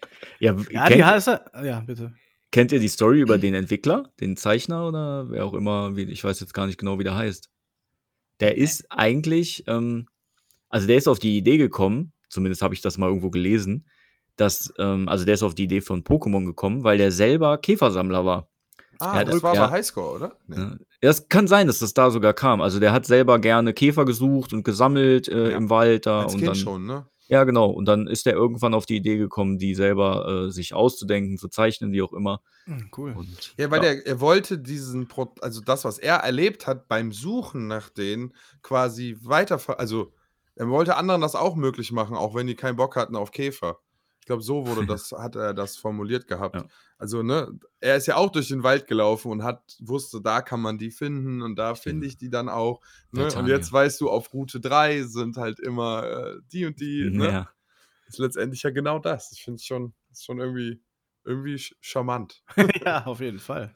Ja, Ja, die kennt heißt ja, bitte. kennt ihr die Story über den Entwickler, den Zeichner oder wer auch immer, wie ich weiß jetzt gar nicht genau, wie der heißt. Der ist eigentlich, ähm also, der ist auf die Idee gekommen, zumindest habe ich das mal irgendwo gelesen, dass ähm, also, der ist auf die Idee von Pokémon gekommen, weil der selber Käfersammler war. Ah, das war ja Highscore, oder? Ne. Ja. Ja, es kann sein, dass das da sogar kam. Also, der hat selber gerne Käfer gesucht und gesammelt, äh, Ja. im Wald da Als und Kind dann schon, ne? ja, genau. Und dann ist der irgendwann auf die Idee gekommen, die selber, äh, sich auszudenken, zu zeichnen, wie auch immer. Hm, cool. Und Ja, weil ja. der er wollte diesen Pro also, das, was er erlebt hat beim Suchen nach denen quasi weiterver also, er wollte anderen das auch möglich machen, auch wenn die keinen Bock hatten auf Käfer. Ich glaube, so wurde das hat er das formuliert gehabt. Ja. Also, ne, er ist ja auch durch den Wald gelaufen und hat wusste, da kann man die finden und da finde ich die dann auch, ne? Und jetzt weißt du, auf Route 3 sind halt immer, äh, die und die, ne? Ja. Ist letztendlich ja genau das. Ich finde es schon ist schon irgendwie irgendwie ch charmant. Ja, auf jeden Fall.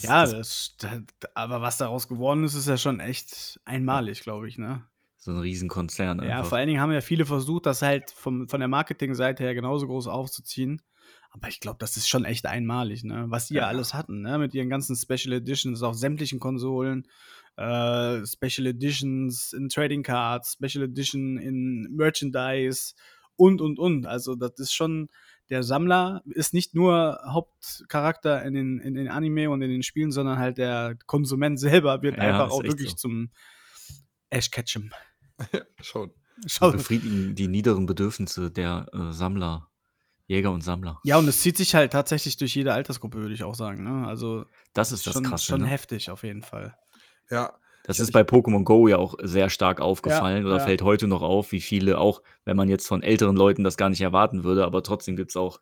Ja, das das da aber was daraus geworden ist, ist ja schon echt einmalig, glaube ich, ne? So 'n Riesenkonzern Ja, einfach. vor allen Dingen haben ja viele versucht, das halt vom von der Marketingseite her genauso groß aufzuziehen. Aber ich glaube, das ist schon echt einmalig, ne? Was die ja Ja. alles hatten, ne? Mit ihren ganzen Special Editions auf sämtlichen Konsolen, äh, Special Editions in Trading Cards, Special Edition in Merchandise und, und, und. Also, das ist schon der Sammler ist nicht nur Hauptcharakter in den in den Anime und in den Spielen, sondern halt der Konsument selber wird Ja, einfach auch wirklich so. zum Ash Ketchum. Schon. Schau befriedigen die niederen Bedürfnisse der, äh, Sammler, Jäger und Sammler. Ja, und es zieht sich halt tatsächlich durch jede Altersgruppe, würde ich auch sagen, ne? Also, Das ist das schon Krasse, schon ne? heftig auf jeden Fall. Ja. Das Ich ist bei Pokémon Go ja auch sehr stark Ja, aufgefallen oder ja. fällt heute noch auf, wie viele auch, wenn man jetzt von älteren Leuten das gar nicht erwarten würde, aber trotzdem gibt's auch,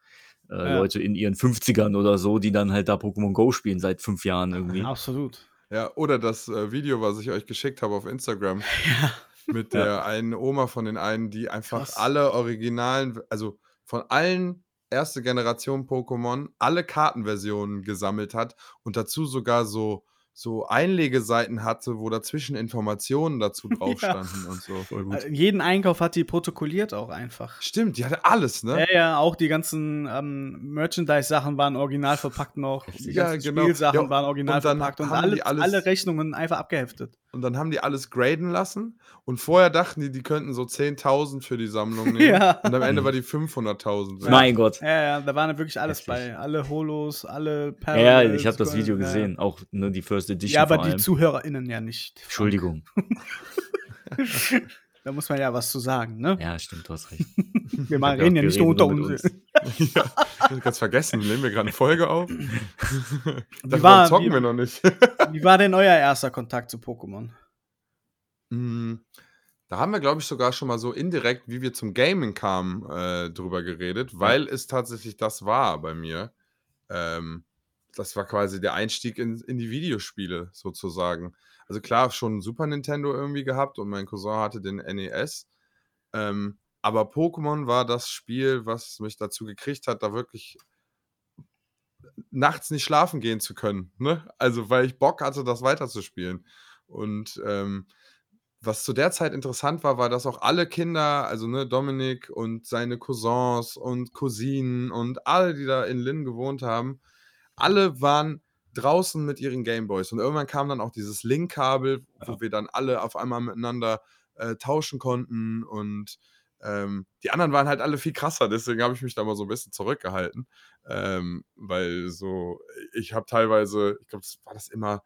äh, Ja. Leute in ihren 50ern oder so, die dann halt da Pokémon Go spielen seit 5 Jahren irgendwie. Absolut. Ja, oder das, äh, Video, was ich euch geschickt habe auf Instagram Ja. Mit Ja. der einen Oma von den einen, die einfach Krass. alle originalen also, von allen erste Generation Pokémon alle Kartenversionen gesammelt hat und dazu sogar so so Einlegeseiten hatte, wo dazwischen Informationen dazu drauf Ja. standen und so. Voll Äh, jeden Einkauf hat die protokolliert auch einfach. Stimmt, die hatte alles, ne? Ja, ja, auch die ganzen ähm, Merchandise-Sachen waren original verpackt noch. Die Ja, ganzen genau. Spielsachen Ja, waren original und dann verpackt und haben alle, die alles- alle Rechnungen einfach abgeheftet. Und dann haben die alles graden lassen und vorher dachten die, die könnten so 10.000 für die Sammlung nehmen Ja. und am Ende war die 500.000 wert. Mein Gott. Ja, ja, da war wirklich alles Heftig. bei. Alle Holos, alle Ja, ja, ich habe das Video ja, ja. gesehen, auch, ne, die First Edition Ja, aber vor die. ZuhörerInnen ja nicht. Entschuldigung. Da muss man ja was zu sagen, ne? Ja, stimmt, du hast recht. Wir mal reden ja nicht nur reden unter nur mit uns. ja, ganz vergessen, nehmen wir gerade eine Folge auf? Davon war- zocken wie- wir noch nicht. Wie war denn euer erster Kontakt zu Pokémon? Mm, Da haben wir, glaube ich, sogar schon mal so indirekt, wie wir zum Gaming kamen, äh, drüber geredet, weil es tatsächlich das war bei mir. Ähm, das war quasi der Einstieg in, in die Videospiele sozusagen. Also klar, schon Super Nintendo irgendwie gehabt und mein Cousin hatte den NES. Ähm, aber Pokémon war das Spiel, was mich dazu gekriegt hat, da wirklich nachts nicht schlafen gehen zu können. Ne? Also, weil ich Bock hatte, das weiterzuspielen. Und ähm, was zu der Zeit interessant war, war, dass auch alle Kinder, also ne, Dominik und seine Cousins und Cousinen und alle, die da in Lynn gewohnt haben, alle waren draußen mit ihren Gameboys. Und irgendwann kam dann auch dieses Link-Kabel, wo ja. wir dann alle auf einmal miteinander äh, tauschen konnten. Und ähm, die anderen waren halt alle viel krasser, deswegen habe ich mich da mal so ein bisschen zurückgehalten. Ähm, weil so, ich habe teilweise, ich glaube, das war das immer,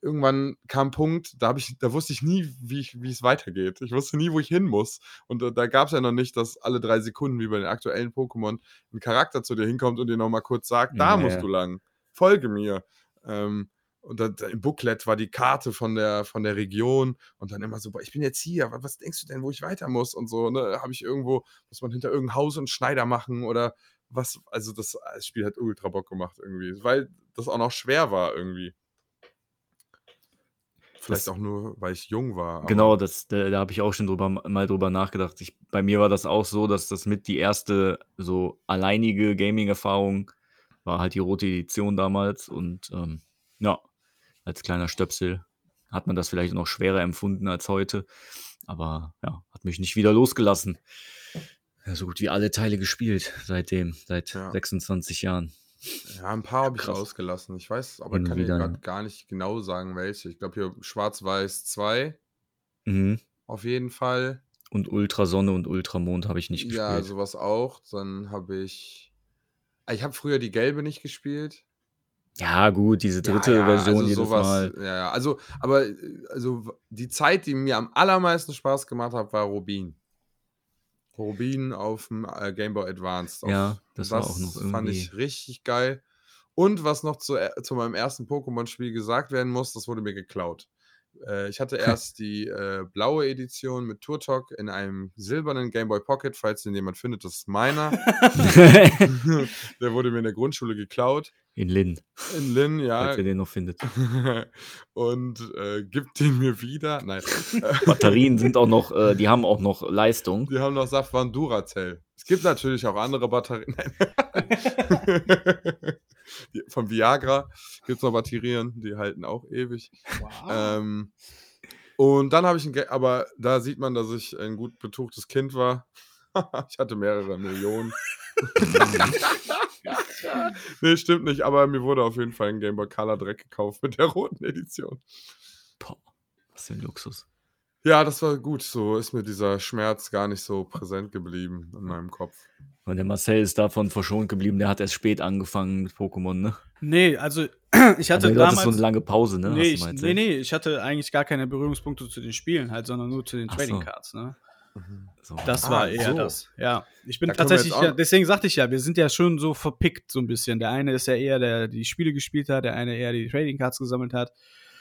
irgendwann kam ein Punkt, da, ich, da wusste ich nie, wie, ich, wie es weitergeht. Ich wusste nie, wo ich hin muss. Und äh, da gab es ja noch nicht, dass alle drei Sekunden, wie bei den aktuellen Pokémon, ein Charakter zu dir hinkommt und dir nochmal kurz sagt, da ja, musst du lang, folge mir. Ähm, und dann, im Booklet war die Karte von der, von der Region und dann immer so, boah, ich bin jetzt hier, was denkst du denn, wo ich weiter muss? Und so, ne, habe ich irgendwo, muss man hinter irgendein Haus und Schneider machen oder was, also das, das Spiel hat ultra Bock gemacht irgendwie, weil das auch noch schwer war irgendwie. Vielleicht das, auch nur, weil ich jung war. Genau, das, da, da habe ich auch schon drüber, mal drüber nachgedacht. Ich, bei mir war das auch so, dass das mit die erste so alleinige Gaming-Erfahrung war halt die rote Edition damals und ähm, ja, als kleiner Stöpsel hat man das vielleicht noch schwerer empfunden als heute, aber ja, hat mich nicht wieder losgelassen. Ja, so gut wie alle Teile gespielt seitdem, seit ja. 26 Jahren. Ja, ein paar habe ich rausgelassen. Ich weiß, aber kann ich wieder, gar nicht genau sagen, welche. Ich glaube hier Schwarz-Weiß 2 mhm. auf jeden Fall. Und Ultrasonne und Ultramond habe ich nicht gespielt. Ja, sowas auch. Dann habe ich. Ah, ich habe früher die gelbe nicht gespielt. Ja, gut, diese dritte ja, ja, Version also jedes sowas, Mal. Ja, ja, also, aber also die Zeit, die mir am allermeisten Spaß gemacht hat, war Rubin. Rubin auf dem äh, Game Boy Advance. Ja, das, das war auch noch irgendwie. fand ich richtig geil. Und was noch zu, äh, zu meinem ersten Pokémon-Spiel gesagt werden muss, das wurde mir geklaut. Äh, ich hatte erst die äh, blaue Edition mit Turtok in einem silbernen Game Boy Pocket, falls den jemand findet, das ist meiner. der wurde mir in der Grundschule geklaut. In Linn. In Linn, ja. Falls ihr den noch findet. Und äh, gibt den mir wieder. Nein. Batterien sind auch noch, äh, die haben auch noch Leistung. Die haben noch Safran Duracell. Es gibt natürlich auch andere Batterien. Von Viagra gibt es noch Batterien, die halten auch ewig. Wow. Ähm, und dann habe ich ein, aber da sieht man, dass ich ein gut betuchtes Kind war. ich hatte mehrere Millionen. nee, stimmt nicht, aber mir wurde auf jeden Fall ein Game Boy Color Dreck gekauft mit der roten Edition. Boah, was für ein Luxus. Ja, das war gut. So ist mir dieser Schmerz gar nicht so präsent geblieben in meinem Kopf. Und der Marcel ist davon verschont geblieben, der hat erst spät angefangen mit Pokémon, ne? Nee, also ich hatte damals... so eine lange Pause, ne? Nee, ich, nee, nee, ich hatte eigentlich gar keine Berührungspunkte zu den Spielen halt, sondern nur zu den Trading Cards, ne? So. Das ah, war eher so. das. Ja, ich bin da tatsächlich, ja, deswegen sagte ich ja, wir sind ja schon so verpickt so ein bisschen. Der eine ist ja eher der, die Spiele gespielt hat, der eine eher die Trading Cards gesammelt hat.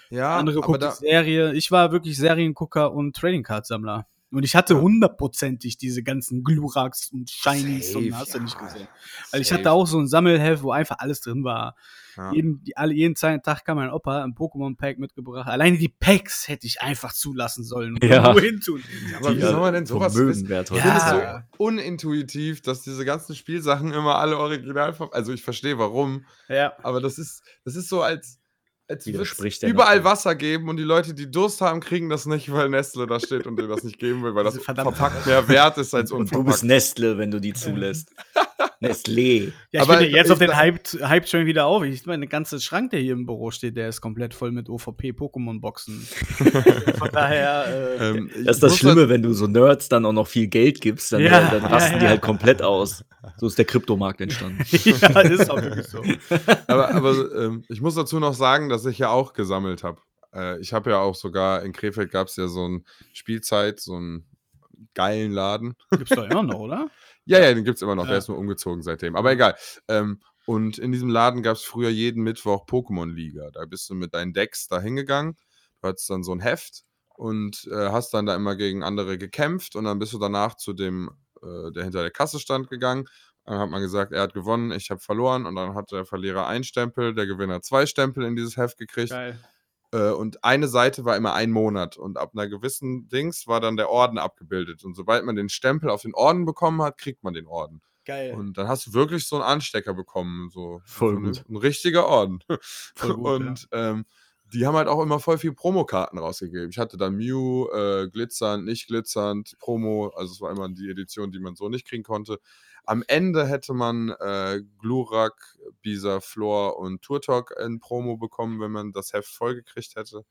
Ja, der andere guckt die Serie. Ich war wirklich Seriengucker und Trading Card Sammler. Und ich hatte hundertprozentig diese ganzen Gluraks und Shinies Safe, und hast du ja, nicht gesehen. Weil ich hatte auch so ein Sammelheft, wo einfach alles drin war. Ja. Jeden, die, alle, jeden Tag kam mein Opa ein Pokémon-Pack mitgebracht. Alleine die Packs hätte ich einfach zulassen sollen und ja. irgendwo hin tun. aber wie soll man denn sowas wissen? Ja. Finde es so unintuitiv, dass diese ganzen Spielsachen immer alle original Also ich verstehe warum. Ja. Aber das ist, das ist so als als widerspricht überall Wasser geben und die Leute, die Durst haben, kriegen das nicht, weil Nestle da steht und dir das nicht geben will, weil das verpackt mehr wert ist als unverpackt. Und du bist Nestle, wenn du die zulässt. Nestlé. Ja, ich Aber bin jetzt auf den Hype, Hype schon wieder auf. Ich meine, der ganze Schrank, der hier im Büro steht, der ist komplett voll mit OVP-Pokémon-Boxen. Von daher. Äh, ähm, das ist das Schlimme, halt wenn du so Nerds dann auch noch viel Geld gibst, dann, ja, dann rasten ja, ja. die halt komplett aus. So ist der Kryptomarkt entstanden. ja, ist auch wirklich so. Aber, aber ähm, ich muss dazu noch sagen, dass ich ja auch gesammelt habe. Äh, ich habe ja auch sogar, in Krefeld gab es ja so ein Spielzeit, so einen geilen Laden. Gibt's doch immer noch, oder? Ja, ja, den gibt es immer noch. Ja. Der ist nur umgezogen seitdem. Aber egal. Ähm, und in diesem Laden gab es früher jeden Mittwoch Pokémon-Liga. Da bist du mit deinen Decks da hingegangen. Du hattest dann so ein Heft und äh, hast dann da immer gegen andere gekämpft. Und dann bist du danach zu dem, äh, der hinter der Kasse stand, gegangen. Dann hat man gesagt, er hat gewonnen, ich habe verloren und dann hat der Verlierer einen Stempel, der Gewinner zwei Stempel in dieses Heft gekriegt. Geil. Äh, und eine Seite war immer ein Monat und ab einer gewissen Dings war dann der Orden abgebildet. Und sobald man den Stempel auf den Orden bekommen hat, kriegt man den Orden. Geil. Und dann hast du wirklich so einen Anstecker bekommen, so Voll so gut. ein richtiger Orden. Voll gut, und ähm, die haben halt auch immer voll viel Promokarten rausgegeben. Ich hatte da Mew, äh, glitzernd, nicht glitzernd, Promo, also es war immer die Edition, die man so nicht kriegen konnte. Am Ende hätte man äh, Glurak, Bisa, Flor und Turtok in Promo bekommen, wenn man das Heft vollgekriegt hätte.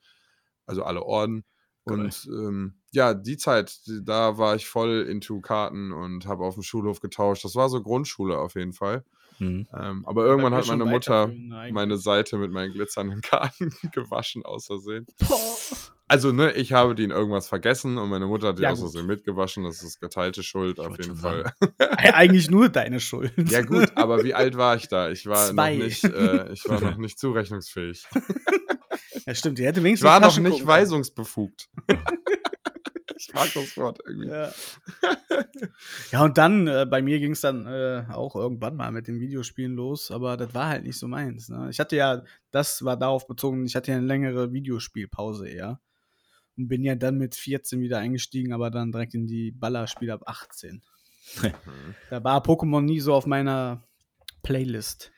Also alle Orden. Und ähm, ja, die Zeit, da war ich voll into Karten und habe auf dem Schulhof getauscht. Das war so Grundschule auf jeden Fall. Mhm. Ähm, aber irgendwann hat meine Mutter ne, meine Seite mit meinen glitzernden Karten gewaschen aus Versehen. Also, ne, ich habe die in irgendwas vergessen und meine Mutter hat die Ja, aus gut. Versehen mitgewaschen. Das ist geteilte Schuld auf wollte jeden Fall. Eigentlich nur deine Schuld. Ja, gut, aber wie alt war ich da? Ich war Zwei. noch nicht, äh, ich war noch nicht zurechnungsfähig. Ja, stimmt. Die hätte Ich wenigstens war in noch nicht weisungsbefugt. ich mag das Wort irgendwie. Ja. ja, und dann, äh, bei mir ging es dann äh, auch irgendwann mal mit den Videospielen los, aber das war halt nicht so meins. Ne? Ich hatte ja, das war darauf bezogen, ich hatte ja eine längere Videospielpause eher. Und bin ja dann mit 14 wieder eingestiegen, aber dann direkt in die Ballerspiele ab 18. Da war Pokémon nie so auf meiner Playlist.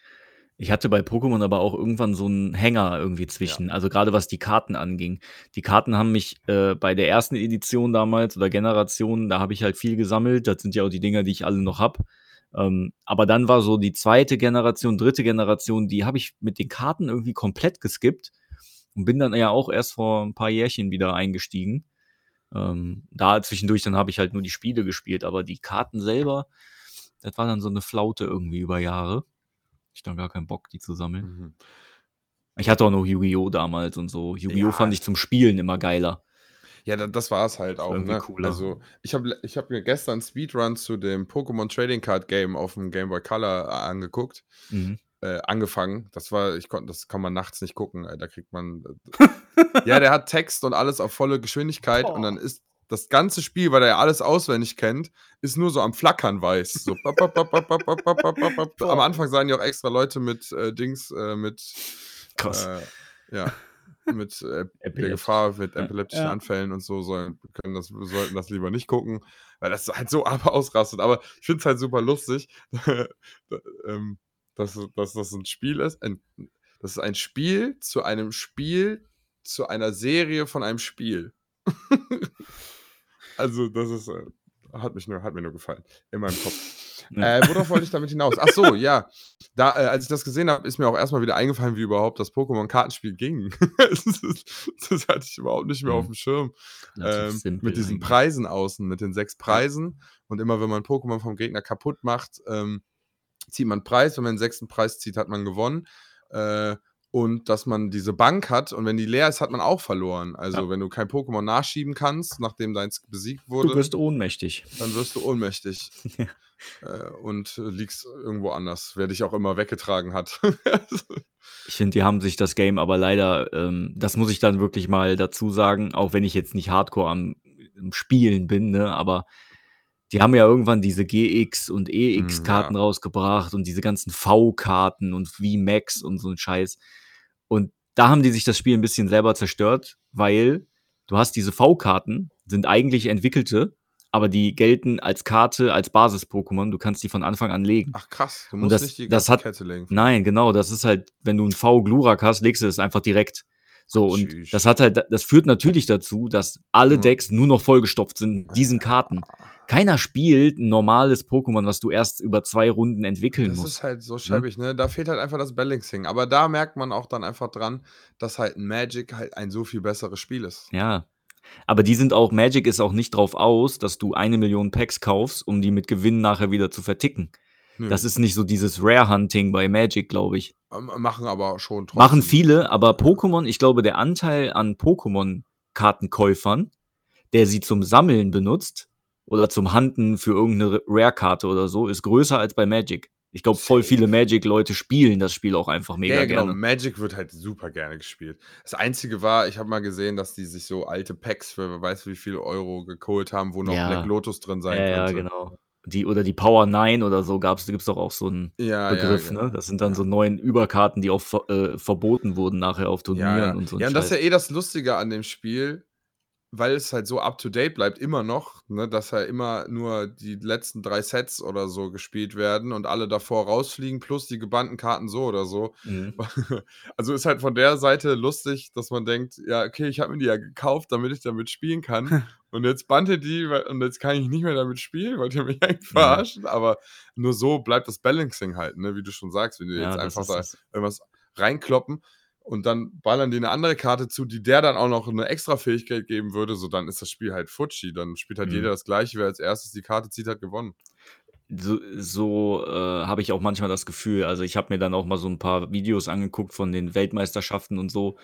Ich hatte bei Pokémon aber auch irgendwann so einen Hänger irgendwie zwischen. Also gerade was die Karten anging. Die Karten haben mich äh, bei der ersten Edition damals oder Generation, da habe ich halt viel gesammelt. Das sind ja auch die Dinger, die ich alle noch hab. Ähm, aber dann war so die zweite Generation, dritte Generation, die habe ich mit den Karten irgendwie komplett geskippt und bin dann ja auch erst vor ein paar Jährchen wieder eingestiegen. Ähm, da zwischendurch dann habe ich halt nur die Spiele gespielt, aber die Karten selber, das war dann so eine Flaute irgendwie über Jahre. Ich dann gar keinen Bock, die zu sammeln. Mhm. Ich hatte auch noch Yu-Gi-Oh! damals und so. Yu-Gi-Oh! Ja. fand ich zum Spielen immer geiler. Ja, da, das war es halt auch. Ne? cooler. Also, ich habe ich hab mir gestern Speedrun zu dem Pokémon Trading Card Game auf dem Game Boy Color äh, angeguckt. Mhm äh, angefangen. Das war, ich konnte, das kann man nachts nicht gucken. Äh, da kriegt man. Äh, ja, der hat Text und alles auf volle Geschwindigkeit oh. und dann ist das ganze Spiel, weil er ja alles auswendig kennt, ist nur so am Flackern weiß. So, bap, bap, bap, am Anfang seien ja auch extra Leute mit äh, Dings, äh, mit. Krass. Äh, ja. Mit äh, der Gefahr mit epileptischen ja. Anfällen und so, sollen, können das, sollten das lieber nicht gucken, weil das halt so aber ausrastet. Aber ich finde es halt super lustig. ähm, dass, dass das ein Spiel ist. Ein, das ist ein Spiel zu einem Spiel zu einer Serie von einem Spiel. also, das ist. Äh, hat, mich nur, hat mir nur gefallen. In meinem Kopf. Ja. Äh, worauf wollte ich damit hinaus? Ach so, ja. Da, äh, als ich das gesehen habe, ist mir auch erstmal wieder eingefallen, wie überhaupt das Pokémon-Kartenspiel ging. das, ist- das hatte ich überhaupt nicht mehr Mhm. auf dem Schirm. Ähm, mit diesen eigentlich. Preisen außen, mit den sechs Preisen. Und immer wenn man Pokémon vom Gegner kaputt macht, ähm, zieht man einen Preis. Wenn man den sechsten Preis zieht, hat man gewonnen. Äh, und dass man diese Bank hat und wenn die leer ist, hat man auch verloren. Also Ja. wenn du kein Pokémon nachschieben kannst, nachdem deins besiegt wurde, Du wirst ohnmächtig. dann wirst du ohnmächtig. äh, und äh, liegst irgendwo anders, wer dich auch immer weggetragen hat. Ich finde, die haben sich das Game aber leider, ähm, das muss ich dann wirklich mal dazu sagen, auch wenn ich jetzt nicht hardcore am, am Spielen bin, ne, aber die haben ja irgendwann diese GX und EX-Karten ja. rausgebracht und diese ganzen V-Karten und VMAX und so ein Scheiß. Und da haben die sich das Spiel ein bisschen selber zerstört, weil du hast diese V-Karten, sind eigentlich entwickelte, aber die gelten als Karte, als Basis-Pokémon. Du kannst die von Anfang an legen. Ach krass, du Und musst das- nicht die das hat- Kette legen. Nein, genau, das ist halt, wenn du ein V-Glurak hast, legst du es einfach direkt. So, und Tschüss. das hat halt, das führt natürlich dazu, dass alle Ja. Decks nur noch vollgestopft sind mit diesen Karten. Keiner spielt ein normales Pokémon, was du erst über zwei Runden entwickeln Das musst. ist halt so schäbig, ne? Da fehlt halt einfach das Balancing. Aber da merkt man auch dann einfach dran, dass halt Magic halt ein so viel besseres Spiel ist. Ja. Aber die sind auch, Magic ist auch nicht drauf aus, dass du eine Million Packs kaufst, um die mit Gewinn nachher wieder zu verticken. Nö. Das ist nicht so dieses Rare-Hunting bei Magic, glaube ich. Ähm, machen aber schon trotzdem. Machen viele, aber Pokémon, ich glaube, der Anteil an Pokémon-Kartenkäufern, der sie zum Sammeln benutzt oder zum Handen für irgendeine Rare-Karte oder so, ist größer als bei Magic. Ich glaube, voll viele Magic-Leute spielen das Spiel auch einfach mega ja, genau. gerne. Magic wird halt super gerne gespielt. Das Einzige war, ich habe mal gesehen, dass die sich so alte Packs für wer weiß wie viel Euro geholt haben, wo noch Ja. Black Lotus drin sein Ja, ja, könnte. genau. die, oder die Power 9 oder so gab's, da gibt's doch auch so einen Ja, ja, Begriff, genau. ne? Das sind dann Ja. so neuen Überkarten, die auch äh, verboten wurden nachher auf Turnieren Ja, ja. und so Ja, und das ist ja eh das Lustige an dem Spiel, weil es halt so up to date bleibt, immer noch, ne, dass ja immer nur die letzten 3 Sets oder so gespielt werden und alle davor rausfliegen, plus die gebannten Karten so oder so. Mhm. Also, ist halt von der Seite lustig, dass man denkt: „Ja, okay, ich habe mir die ja gekauft, damit ich damit spielen kann und jetzt bannt ihr die, und jetzt kann ich nicht mehr damit spielen. Wollt ihr mich eigentlich verarschen?“ Aber nur so bleibt das Balancing halt, ne, wie du schon sagst, wenn die Ja, jetzt einfach da irgendwas reinkloppen und dann ballern die 'ne andere Karte zu, die der dann auch noch 'ne Extrafähigkeit geben würde, so dann ist das Spiel halt Futschi. Dann spielt halt Mhm. jeder das Gleiche. Wer als Erstes die Karte zieht, hat gewonnen. So so, äh, habe ich auch manchmal das Gefühl. Also, ich habe mir dann auch mal so 'n paar Videos angeguckt von den Weltmeisterschaften und so.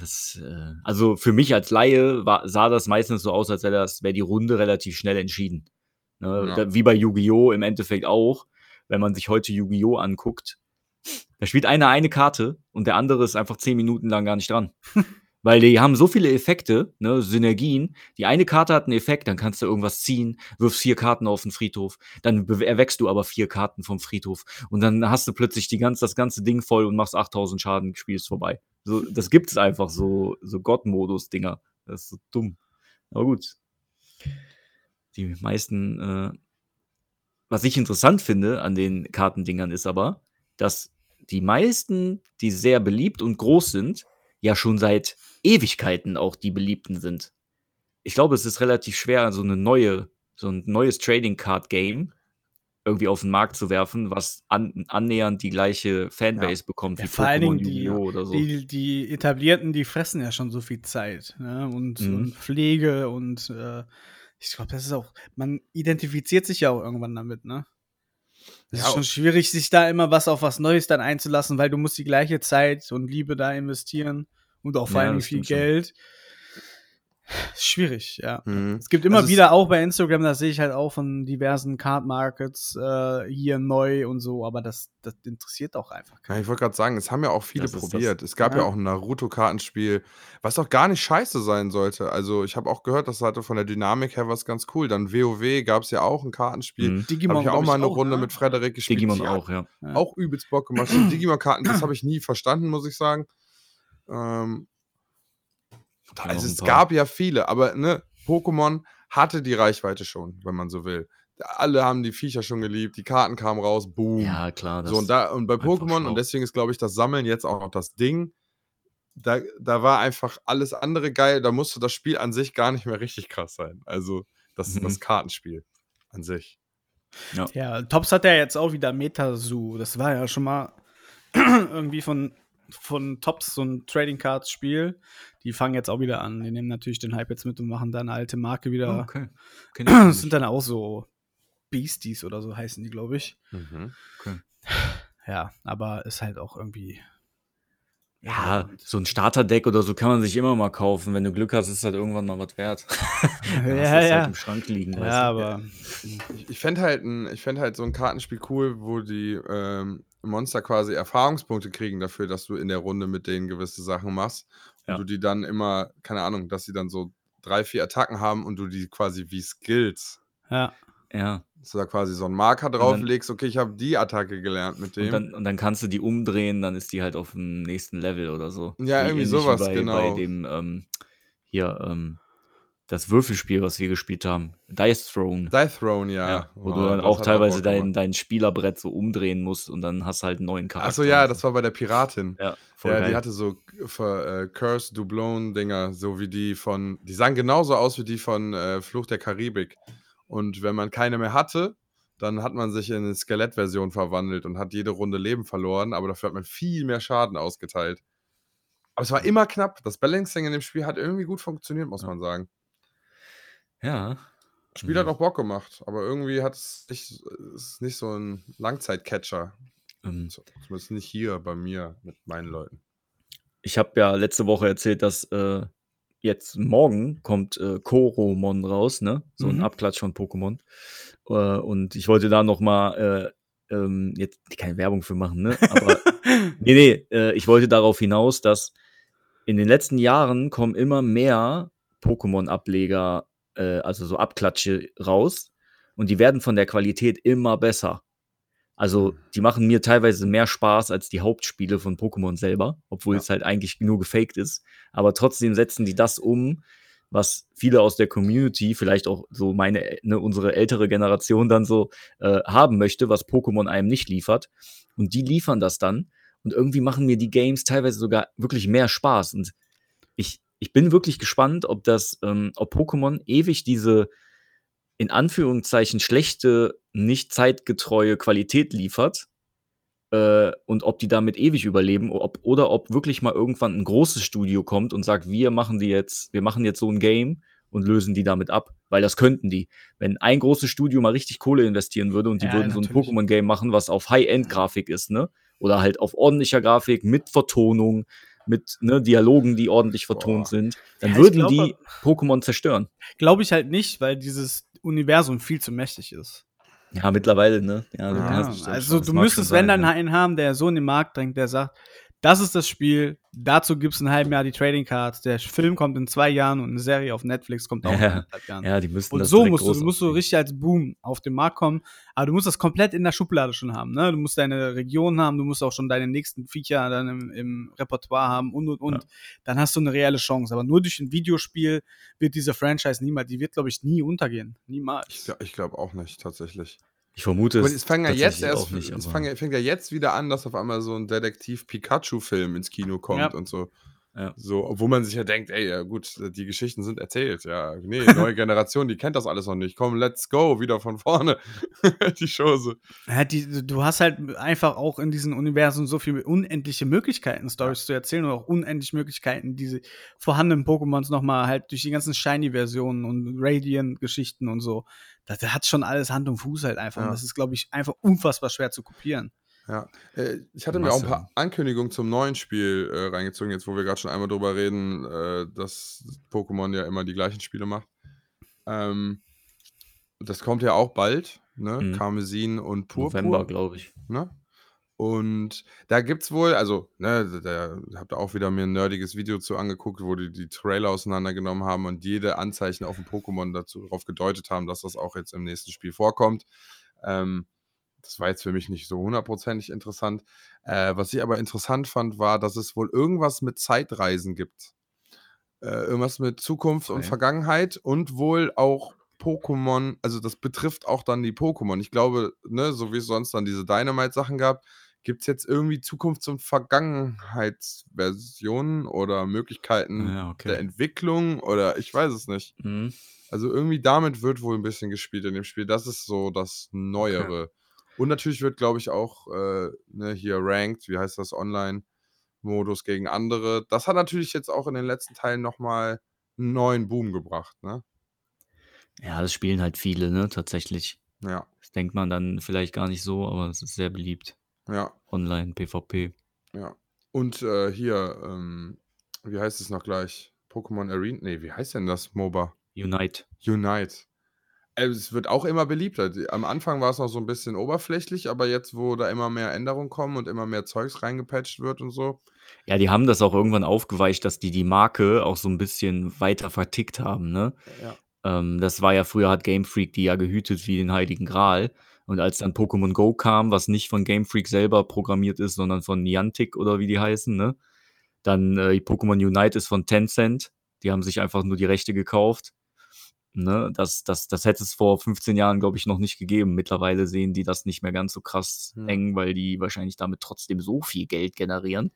Das, äh also, für mich als Laie war sah das meistens so aus, als wäre wäre die Runde relativ schnell entschieden, ne? Ja. Wie bei Yu-Gi-Oh! im Endeffekt auch. Wenn man sich heute Yu-Gi-Oh! anguckt, da spielt einer eine Karte und der andere ist einfach 10 Minuten lang gar nicht dran. Weil die haben so viele Effekte, ne, Synergien. Die eine Karte hat 'n Effekt, dann kannst du irgendwas ziehen, wirfst 4 Karten auf 'n Friedhof, dann bew erweckst du aber 4 Karten vom Friedhof und dann hast du plötzlich die ganz das ganze Ding voll und machst 8.000 Schaden, Spiel ist vorbei. So, das gibt's einfach, so so God-Modus-Dinger. Das ist so dumm. Aber gut. Die meisten, äh was ich interessant finde an den Kartendingern ist aber, dass die meisten, die sehr beliebt und groß sind, ja schon seit Ewigkeiten auch die beliebten sind. Ich glaube, es ist relativ schwer, so 'ne neue so 'n neues Trading Card Game irgendwie auf 'n Markt zu werfen, was an annähernd die gleiche Ja. Fanbase bekommt Ja, wie vor allen Dingen die oder so. die die Etablierten, die fressen ja schon so viel Zeit, ne, und Mhm. und Pflege und, äh, ich glaube, das ist auch man identifiziert sich ja auch irgendwann damit, ne? Es Ja, ist schon schwierig, sich da immer was auf was Neues dann einzulassen, weil du musst die gleiche Zeit und Liebe da investieren und auch vor Ja, das viel stimmt schon. Schwierig, ja. Mhm. Es gibt immer Also, es wieder auch bei Instagram, das sehe ich halt auch von diversen Card Markets, äh, hier neu und so, aber das das interessiert auch einfach Ja, keinen. ich wollte grad sagen, es haben ja auch viele Das probiert. Es gab ja Ja. auch 'n Naruto-Kartenspiel, was auch gar nicht scheiße sein sollte. Also, ich habe auch gehört, das hatte von der Dynamik her was ganz cool. Dann WoW gab's ja auch 'n Kartenspiel. Mhm. Habe Digimon, ich auch mal ich, 'ne auch, Runde ne? mit Frederik gespielt. Digimon auch, ja. Ja. auch übelst Bock gemacht. Digimon-Karten, das habe ich nie verstanden, muss ich sagen. Ähm also, es gab ja viele, aber, ne, Pokémon hatte die Reichweite schon, wenn man so will. Alle haben die Viecher schon geliebt, die Karten kamen raus, boom. Ja, klar, So, und das da und bei Pokémon und deswegen ist, glaube ich, das Sammeln jetzt auch noch das Ding. Da da war einfach alles andere geil. Da musste das Spiel an sich gar nicht mehr richtig krass sein. Also, das das Mhm. Kartenspiel an sich. Ja. Ja, Tops hat ja jetzt auch wieder Metazu. Das war ja schon mal irgendwie von von Tops so 'n Trading Cards Spiel. Die fangen jetzt auch wieder an. Die nehmen natürlich den Hype jetzt mit und machen da 'ne alte Marke Ah, wieder. okay. Ich gar Das sind dann auch so Beasties oder so heißen die, glaube ich. Mhm. Okay. Ja, aber ist halt auch irgendwie Ja, irrelevant. so 'n Starterdeck oder so kann man sich immer mal kaufen. Wenn du Glück hast, ist halt irgendwann mal was wert. Dann Ja, du's halt ja. im Schrank liegen, Ja, aber Ich ich fände halt ich fände halt so 'n Kartenspiel cool, wo die, ähm, Monster quasi Erfahrungspunkte kriegen dafür, dass du in der Runde mit denen gewisse Sachen machst und Ja. du die dann immer keine Ahnung, dass sie dann so 3, 4 Attacken haben und du die quasi wie Skills Ja. Ja. dass du da quasi so 'n Marker Und dann drauflegst: „Okay, ich habe die Attacke gelernt mit und dem.“ dann und dann kannst du die umdrehen, dann ist die halt auf'm nächsten Level oder so. Ja, Wie irgendwie ähnlich so wie was, bei bei genau. dem, ähm hier, ähm, das Würfelspiel, was wir gespielt haben, Dice Throne. Dice Throne, ja. Ja, wo Oh, du dann auch auch teilweise Bock dein dein Spielerbrett so umdrehen musst und dann hast du halt 'n neuen Charakter ja, und das war bei der Piratin. Ja, voll Ja, die hatte so äh, Curse Doublon Dinger, so wie die von die sahen genauso aus wie die von, äh, Fluch der Karibik. Und wenn man keine mehr hatte, dann hat man sich in 'ne Skelettversion verwandelt und hat jede Runde Leben verloren, aber dafür hat man viel mehr Schaden ausgeteilt. Aber es war immer knapp. Das Balancing in dem Spiel hat irgendwie gut funktioniert, muss Ja. man sagen. Ja. Spiel hat Mhm. auch Bock gemacht, aber irgendwie hat's nicht ist nicht so 'n Langzeit-Catcher. Zu zumindest nicht hier bei mir mit meinen Leuten. Ich habe ja letzte Woche erzählt, dass, äh, jetzt morgen kommt, äh, Koromon raus, ne? So Mhm. Abklatsch von Pokémon. Äh, und ich wollte da noch mal, äh, ähm, jetzt keine Werbung für machen, ne? Aber ne, ne, äh, ich wollte darauf hinaus, dass in den letzten Jahren kommen immer mehr Pokémon-Ableger, äh, also so Abklatsche raus. und die werden von der Qualität immer besser. Also, die machen mir teilweise mehr Spaß als die Hauptspiele von Pokémon selber, obwohl Ja. es halt eigentlich nur gefaked ist. Aber trotzdem setzen die das um, was viele aus der Community, vielleicht auch so meine, ne, unsere ältere Generation dann so äh, haben möchte, was Pokémon einem nicht liefert. Und die liefern das dann. Und irgendwie machen mir die Games teilweise sogar wirklich mehr Spaß. Und ich, bin wirklich gespannt, ob das, ähm, ob Pokémon ewig diese in Anführungszeichen schlechte, nicht zeitgetreue Qualität liefert äh, und ob die damit ewig überleben ob, oder ob wirklich mal irgendwann ein großes Studio kommt und sagt, wir machen die jetzt, wir machen jetzt so ein Game und lösen die damit ab, weil das könnten die. Wenn ein großes Studio mal richtig Kohle investieren würde und die Ja, würden so ein natürlich. Pokémon-Game machen, was auf High-End-Grafik ist, ne? Oder halt auf ordentlicher Grafik mit Vertonung, mit ne, Dialogen, die ordentlich vertont Boah. sind, dann Ja, würden glaube- die Pokémon zerstören. Glaube ich halt nicht, weil dieses Universum viel zu mächtig ist. Ja, mittlerweile, ne? Ja, stimmt also das du müsstest, wenn dann ja. einen haben, der so in den Markt drängt, der sagt, das ist das Spiel, dazu gibt es ein halben Jahr die Trading Cards, der Film kommt in zwei Jahren und eine Serie auf Netflix kommt auch in Ja. anderthalb Jahren. Ja, die müssten Und das so musst du, groß du musst du richtig als Boom auf den Markt kommen. Aber du musst das komplett in der Schublade schon haben. Ne? Du musst deine Region haben, du musst auch schon deine nächsten Viecher dann im, im Repertoire haben und und und. Ja. Dann hast du eine reelle Chance. Aber nur durch ein Videospiel wird diese Franchise niemals, die wird, glaube ich, nie untergehen. Niemals. Ich, ich glaube auch nicht, tatsächlich. Ich vermute Und es. es fängt ja jetzt erst, auch nicht, es fang, fängt ja jetzt wieder an, dass auf einmal so ein Detektiv-Pikachu-Film ins Kino kommt Ja. und so. Ja. So, obwohl man sich ja denkt, ey, ja gut, die Geschichten sind erzählt, ja. Nee, neue Generation, die kennt das alles noch nicht. Komm, let's go, wieder von vorne. die Chose. Ja, die, du hast halt einfach auch in diesem Universum so viele unendliche Möglichkeiten, Stories zu erzählen und auch unendliche Möglichkeiten, diese vorhandenen Pokémons nochmal halt durch die ganzen Shiny-Versionen und Radiant-Geschichten und so. Das, das hat schon alles Hand und Fuß halt einfach. Ja. Und das ist, glaube ich, einfach unfassbar schwer zu kopieren. Ja, äh, ich hatte mir auch ein paar Ankündigungen zum neuen Spiel äh, reingezogen, jetzt wo wir gerade schon einmal drüber reden, äh, dass Pokémon ja immer die gleichen Spiele macht. Ähm, das kommt ja auch bald, ne? Mhm. Karmesin und Purpur. November, glaube ich. Ne? Und da gibt's wohl, also, ne, da da habt ihr auch wieder mir ein nerdiges Video zu angeguckt, wo die die Trailer auseinandergenommen haben und jede Anzeichen auf dem Pokémon dazu darauf gedeutet haben, dass das auch jetzt im nächsten Spiel vorkommt. Ähm, das war jetzt für mich nicht so hundertprozentig interessant. Äh, was ich aber interessant fand, war, dass es wohl irgendwas mit Zeitreisen gibt. Äh, irgendwas mit Zukunft und Okay. Vergangenheit und wohl auch Pokémon, also das betrifft auch dann die Pokémon. Ich glaube, ne, so wie es sonst dann diese Dynamite-Sachen gab, gibt es jetzt irgendwie Zukunfts- und Vergangenheitsversionen oder Möglichkeiten Ja, okay. der Entwicklung oder ich weiß es nicht. Mhm. Also irgendwie damit wird wohl ein bisschen gespielt in dem Spiel. Das ist so das Neuere. Und natürlich wird, glaube ich, auch äh, ne, hier Ranked, wie heißt das, Online-Modus gegen andere. Das hat natürlich jetzt auch in den letzten Teilen nochmal einen neuen Boom gebracht, ne? Ja, das spielen halt viele, ne, tatsächlich. Ja, Das denkt man dann vielleicht gar nicht so, aber es ist sehr beliebt. Ja, Online, PvP. ja. Und äh, hier, ähm, wie heißt es noch gleich? Pokémon Arena? Nee, wie heißt denn das MOBA? Unite. Unite. Äh, Es wird auch immer beliebter. Am Anfang war es noch so ein bisschen oberflächlich, aber jetzt, wo da immer mehr Änderungen kommen und immer mehr Zeugs reingepatcht wird und so. Ja, die haben das auch irgendwann aufgeweicht, dass die die Marke auch so ein bisschen weiter vertickt haben, ne? Ja. Ähm, das war ja früher hat Game Freak die ja gehütet wie den Heiligen Gral. Und als dann Pokémon Go kam, was nicht von Game Freak selber programmiert ist, sondern von Niantic oder wie die heißen, ne? Dann äh, Pokémon Unite ist von Tencent. Die haben sich einfach nur die Rechte gekauft. Ne? Das, das, das hätte es vor 15 Jahren, glaube ich, noch nicht gegeben. Mittlerweile sehen die das nicht mehr ganz so krass Ja. eng, weil die wahrscheinlich damit trotzdem so viel Geld generieren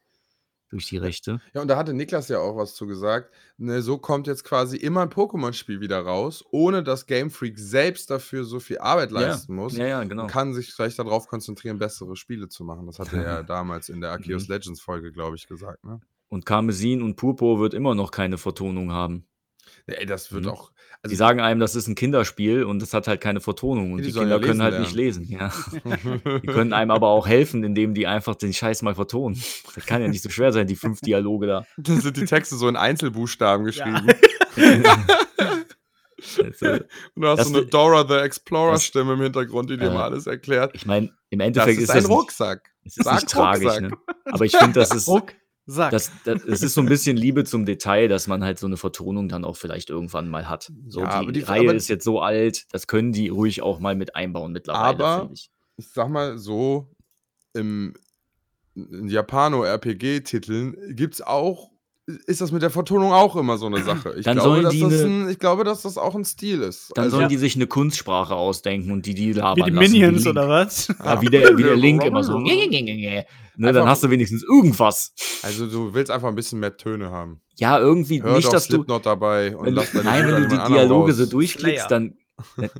durch die Rechte. Ja, und da hatte Niklas ja auch was zu gesagt. Ne, so kommt jetzt quasi immer ein Pokémon-Spiel wieder raus, ohne dass Game Freak selbst dafür so viel Arbeit leisten muss. Ja, ja, genau. Und kann sich vielleicht darauf konzentrieren, bessere Spiele zu machen. Das hatte er ja damals in der Arceus Mhm. Legends Folge, glaube ich, gesagt. Ne? Und Karmesin und Purpur wird immer noch keine Vertonung haben. Ey, das wird Mhm. auch. Die sagen einem, das ist ein Kinderspiel und das hat halt keine Vertonung. Und Ja, die die, Kinder ja können halt nicht lesen. Ja. Die können einem aber auch helfen, indem die einfach den Scheiß mal vertonen. Das kann ja nicht so schwer sein, die fünf Dialoge da. Dann sind die Texte so in Einzelbuchstaben geschrieben. Also, Und du hast Das- so eine Dora the Explorer das- Stimme im Hintergrund, die dir Äh, mal alles erklärt. ich meine, im Das Endeffekt ist ist ein das nicht, Rucksack. es ist Sag nicht tragisch. Rucksack. Ne? Aber ich finde, das ist, Ruck. Sag. Das, das, es ist so ein bisschen Liebe zum Detail, dass man halt so eine Vertonung dann auch vielleicht irgendwann mal hat. So, Ja, die, aber die- Reihe aber- ist jetzt so alt, das können die ruhig auch mal mit einbauen mittlerweile, Aber- finde ich. ich sag mal so, im Japano-RPG-Titeln gibt's auch, ist das mit der Vertonung auch immer so eine Sache. Ich, Dann glaube, sollen dass die das ein, ich glaube, dass das auch ein Stil ist. Dann Also- sollen die sich eine Kunstsprache ausdenken und die die labern Wie die lassen, Minions Link. oder was? Ja, wie der, wie der Link immer so. Ne, dann hast du wenigstens irgendwas. Also du willst einfach ein bisschen mehr Töne haben. Ja, irgendwie Hör nicht, doch dass du. Slipknot dabei und Wenn du lass nein, wenn du die Dialoge raus. so durchklickst, dann.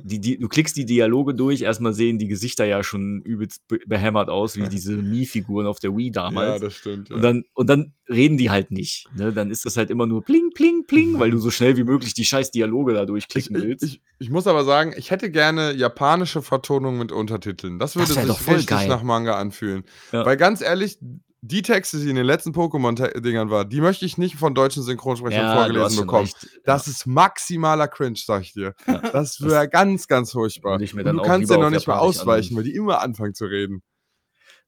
Die, die, du klickst die Dialoge durch, erstmal sehen die Gesichter ja schon übelst be behämmert aus, wie diese Mii-Figuren auf der Wii Ja, damals. das stimmt. Ja. und, dann, und dann reden die halt nicht. Ne? Dann ist das halt immer nur pling, pling, pling, weil du so schnell wie möglich die scheiß Dialoge da ich, durchklicken ich, willst. ich, ich muss aber sagen, ich hätte gerne japanische Vertonung mit Untertiteln. Das würde Das sich richtig geil. nach Manga anfühlen. Ja. Weil ganz ehrlich, die Texte, die in den letzten Pokémon-Dingern waren, die möchte ich nicht von deutschen Synchronsprechern hast vorgelesen bekommen. recht. Das ist maximaler Cringe, sag ich dir. Ja. Das wäre ganz, ganz furchtbar. du kannst ja noch nicht mal ausweichen, weil die immer anfangen zu reden.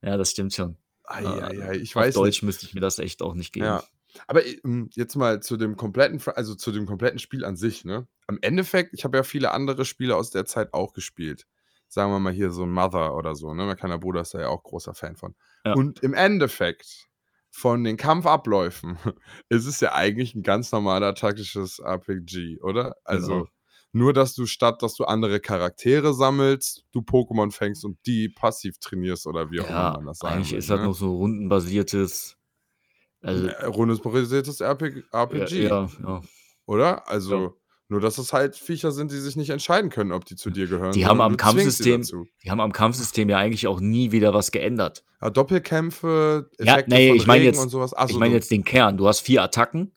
Ja, das stimmt schon. Ei, Ja, ei, ei, ich Auf weiß Deutsch nicht. müsste ich mir das echt auch nicht geben. Ja. Aber ähm, jetzt mal zu dem kompletten, also zu dem kompletten Spiel an sich, ne? Am Endeffekt, ich habe ja viele andere Spiele aus der Zeit auch gespielt. Sagen wir mal hier so ein Mother oder so, ne? Mein kleiner Bruder ist da ja auch großer Fan von. Ja. Und im Endeffekt von den Kampfabläufen ist es ja eigentlich ein ganz normaler taktisches RPG, oder? Also Genau. nur, dass du statt, dass du andere Charaktere sammelst, du Pokémon fängst und die passiv trainierst oder wie auch Ja, immer man das sagen eigentlich will, ist das ne? noch so rundenbasiertes. Also, Äh, Rundenbasiertes RPG, ja, ja, ja. oder? Also. Nur dass es halt Viecher sind, die sich nicht entscheiden können, ob die zu dir gehören. Die haben am Kampfsystem-. Die haben am Kampfsystem ja eigentlich auch nie wieder was geändert. Ja, Doppelkämpfe, Ja, Effekte nee, von ich meine Regen jetzt- und sowas. Ach ich meine jetzt den Kern. Du hast vier Attacken.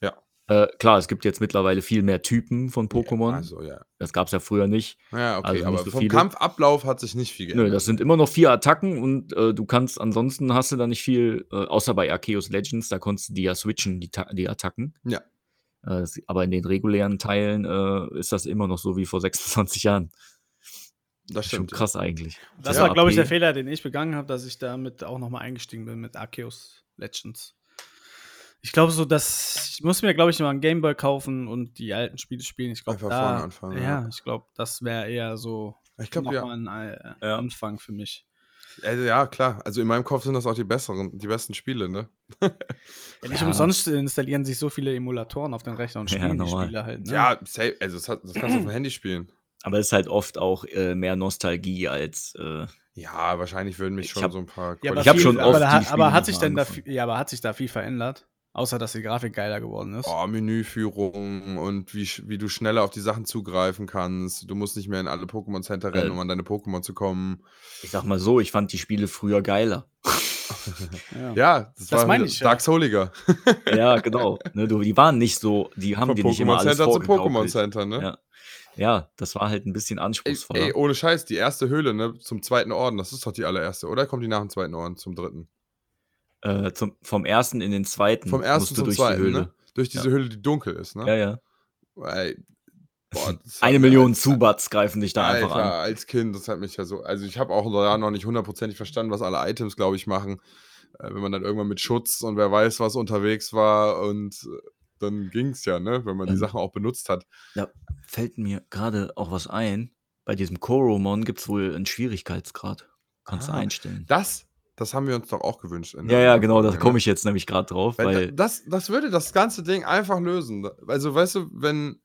Ja. Äh, klar, es gibt jetzt mittlerweile viel mehr Typen von Pokémon. Also, ja. Das gab es ja früher nicht. Ja, okay, Also aber so vom viele. Kampfablauf hat sich nicht viel geändert. Nö, das sind immer noch vier Attacken und äh, du kannst ansonsten hast du da nicht viel, äh, außer bei Arceus Legends, da konntest du die ja switchen, die, die Attacken. Ja. Äh, s- aber in den regulären Teilen äh, ist das immer noch so wie vor 26 Jahren. das Schon stimmt. krass eigentlich. Das Ja, war, glaube ich, der. Fehler, den ich begangen habe, dass ich damit auch nochmal eingestiegen bin mit Arceus Legends. Ich glaube so, dass ich muss mir, glaube ich, mal einen Gameboy kaufen und die alten Spiele spielen. Ich glaube, Einfach da, vorne anfangen, Ja, ja. ich glaube, das wäre eher so Ich glaube, ja. nochmal ein äh, Ja. Anfang für mich. Also, ja, klar. Also in meinem Kopf sind das auch die besseren, die besten Spiele, ne? Ja, nicht Ja. umsonst installieren sich so viele Emulatoren auf den Rechner und Ja, spielen die normal. Spiele halt. Ne? Ja, safe, also das, hat, das kannst du auf dem Handy spielen. Aber es ist halt oft auch äh, mehr Nostalgie als. Äh, Ja, wahrscheinlich würden mich Ich schon hab- so ein paar Ja, aber Ich hab viel- schon aber, oft da, die hat- Spiele aber hat sich denn da, ja, aber hat sich da viel verändert? Außer, dass die Grafik geiler geworden ist. Oh, Menüführung und wie, wie du schneller auf die Sachen zugreifen kannst. Du musst nicht mehr in alle Pokémon Center rennen, Äh. um an deine Pokémon zu kommen. ich sag mal so, ich fand die Spiele früher geiler. Ja. Ja, das, Das war meine ich, ja. Dark Souliger. ja, genau. Ne, du, die waren nicht so, die haben Von dir nicht immer Pokémon alles Center zu Pokémon. Center, ne? Ja. Ja, das war halt ein bisschen Ey, anspruchsvoller. ey, ohne Scheiß, die erste Höhle, ne, zum zweiten Orden, das ist doch die allererste, oder? Kommt die nach dem zweiten Orden, zum dritten? Äh, zum, vom ersten in den zweiten Vom ersten musst du zum durch zweiten, die Höhle. ne? Durch diese Ja. Höhle, die dunkel ist, ne? Ja, ja. Ey, boah, Eine Million als- Zubats greifen dich da einfach Alter, an. als Kind, das hat mich ja so. Also, ich habe auch da noch nicht hundertprozentig verstanden, was alle Items, glaube ich, machen. Äh, wenn man dann irgendwann mit Schutz und wer weiß, was unterwegs war und äh, dann ging es ja, ne? Wenn man die Ähm. Sachen auch benutzt hat. Da fällt mir gerade auch was ein. Bei diesem Koromon gibt es wohl einen Schwierigkeitsgrad. Kannst du Ah, einstellen. Das, das haben wir uns doch auch gewünscht. Ja, ja, genau, da ne? komme ich jetzt nämlich gerade drauf, Weil, weil da- das, das würde das ganze Ding einfach lösen. Also, weißt du, wenn,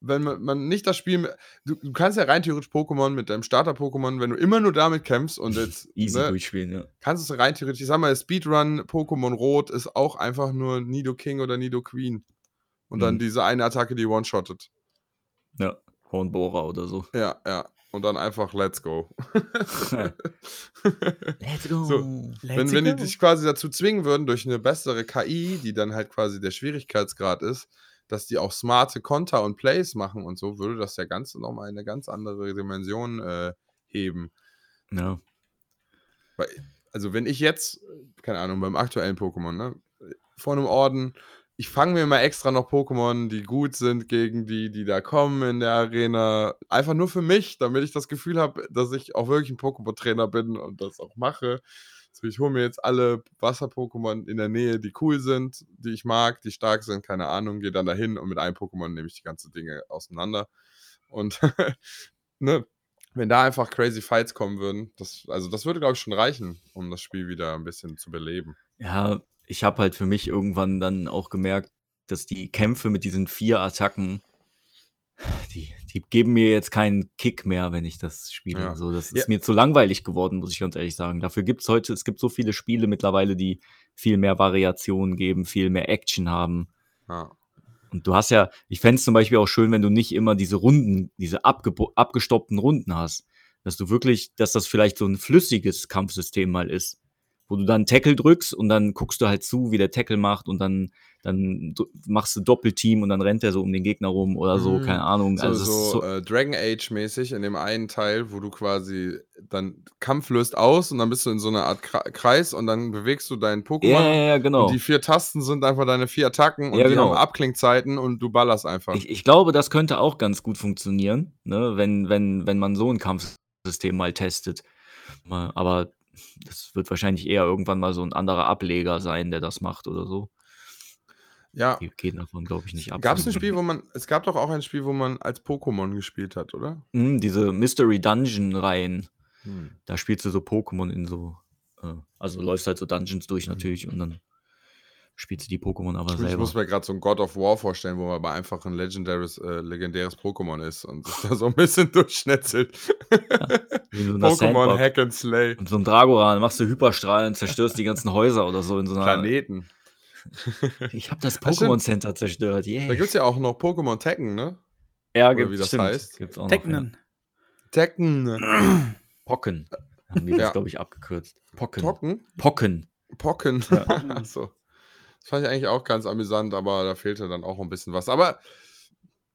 wenn man, nicht das Spiel. Du, du kannst ja rein theoretisch Pokémon mit deinem Starter-Pokémon, wenn du immer nur damit kämpfst und jetzt. easy ne, durchspielen, ja. kannst du es rein theoretisch. Ich sag mal, Speedrun Pokémon Rot ist auch einfach nur Nido King oder Nido Queen. Und dann Mhm. diese eine Attacke, die one-shottet. Ja, Hornbohrer oder so. Ja, ja. Und dann einfach Let's go. Let's go. So, Let's wenn, wenn die go. dich quasi dazu zwingen würden, durch eine bessere KI, die dann halt quasi der Schwierigkeitsgrad ist, dass die auch smarte Konter und Plays machen und so, würde das ja Ganze nochmal in eine ganz andere Dimension äh, heben. Weil, also wenn ich jetzt, keine Ahnung, beim aktuellen Pokémon, ne, vor einem Orden, ich fange mir mal extra noch Pokémon, die gut sind gegen die, die da kommen in der Arena, einfach nur für mich, damit ich das Gefühl habe, dass ich auch wirklich ein Pokémon-Trainer bin und das auch mache. So, ich hole mir jetzt alle Wasser-Pokémon in der Nähe, die cool sind, die ich mag, die stark sind, keine Ahnung, gehe dann dahin und mit einem Pokémon nehme ich die ganzen Dinge auseinander. Und ne, wenn da einfach crazy Fights kommen würden, das, also das würde, glaube ich, schon reichen, um das Spiel wieder ein bisschen zu beleben. Ja, ich habe halt für mich irgendwann dann auch gemerkt, dass die Kämpfe mit diesen vier Attacken, die, die geben mir jetzt keinen Kick mehr, wenn ich das spiele. Ja. Also das Ja. ist mir zu langweilig geworden, muss ich ganz ehrlich sagen. Dafür gibt es heute, es gibt so viele Spiele mittlerweile, die viel mehr Variationen geben, viel mehr Action haben. Ja. Und du hast ja, ich fände es zum Beispiel auch schön, wenn du nicht immer diese Runden, diese abgebo- abgestoppten Runden hast. Dass du wirklich, dass das vielleicht so ein flüssiges Kampfsystem mal ist. Wo du dann Tackle drückst und dann guckst du halt zu, wie der Tackle macht und dann, dann machst du Doppelteam und dann rennt er so um den Gegner rum oder so, Mhm. keine Ahnung. So, also so, so, äh, Dragon Age-mäßig in dem einen Teil, wo du quasi dann Kampf löst aus und dann bist du in so einer Art Kreis und dann bewegst du deinen Pokémon. ja, ja, ja, genau. Und die vier Tasten sind einfach deine vier Attacken und Ja, die genau. haben Abklingzeiten und du ballerst einfach. Ich, ich glaube, das könnte auch ganz gut funktionieren, ne? wenn, wenn, wenn man so ein Kampfsystem mal testet. Aber das wird wahrscheinlich eher irgendwann mal so ein anderer Ableger sein, der das macht oder so. ja. Die geht davon, glaube ich, nicht ab. Gab es ein Spiel, wo man, es gab doch auch ein Spiel, wo man als Pokémon gespielt hat, oder? Mhm, diese Mystery Dungeon-Reihen, Hm. da spielst du so Pokémon in so, äh, also läufst halt so Dungeons durch Mhm. natürlich und dann spielst du die Pokémon aber Ich selber. muss mir gerade so ein God of War vorstellen, wo man aber einfach ein legendäres, äh, legendäres Pokémon ist und sich da so ein bisschen durchschnetzelt. Wie in so Pokémon. Hack and Slay. Und so ein Dragoran, machst du Hyperstrahlen, zerstörst die ganzen Häuser oder so in so einer. Planeten. Ich habe das. Pokémon Center zerstört. Da Yeah. gibt es ja auch noch Pokémon Tekken, ne? Ja, oder gibt, wie das stimmt. heißt. Gibt's auch noch, Teknen. Tekken. Ja. Pocken. Haben die Ja. das, glaube ich, abgekürzt. Pocken. Tocken? Pocken. Pocken. Achso. Das fand ich eigentlich auch ganz amüsant, aber da fehlte dann auch ein bisschen was. Aber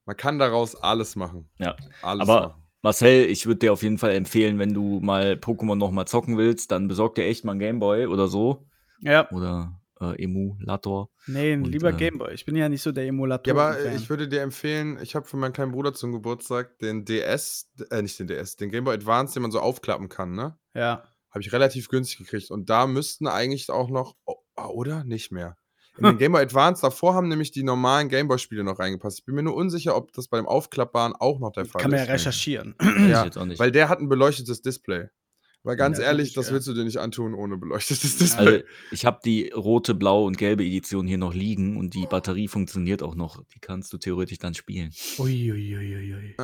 man kann daraus alles machen. Ja. Alles Aber machen. Marcel, ich würde dir auf jeden Fall empfehlen, wenn du mal Pokémon noch mal zocken willst, dann besorg dir echt mal einen Gameboy oder so. Ja, Oder äh, Emulator. nee, Und, lieber äh, Gameboy. Ich bin ja nicht so der Emulator. Ja, aber äh, ich würde dir empfehlen, ich habe für meinen kleinen Bruder zum Geburtstag den DS, äh, nicht den DS, den Game Boy Advance, den man so aufklappen kann, ne? Ja. Habe ich relativ günstig gekriegt. Und da müssten eigentlich auch noch, oh, ah, oder? Nicht mehr. In den Game Boy Advance, davor haben nämlich die normalen Game Boy-Spiele noch reingepasst. Ich bin mir nur unsicher, ob das bei dem Aufklappbaren auch noch der Fall Kann man ja ist. recherchieren. Weiß ich Ja, auch nicht. Weil der hat ein beleuchtetes Display. Weil ganz Ja, ehrlich, das ja. willst du dir nicht antun ohne beleuchtetes Display. Also, ich habe die rote, blaue und gelbe Edition hier noch liegen und die Batterie funktioniert auch noch. Die kannst du theoretisch dann spielen. Uiuiuiui.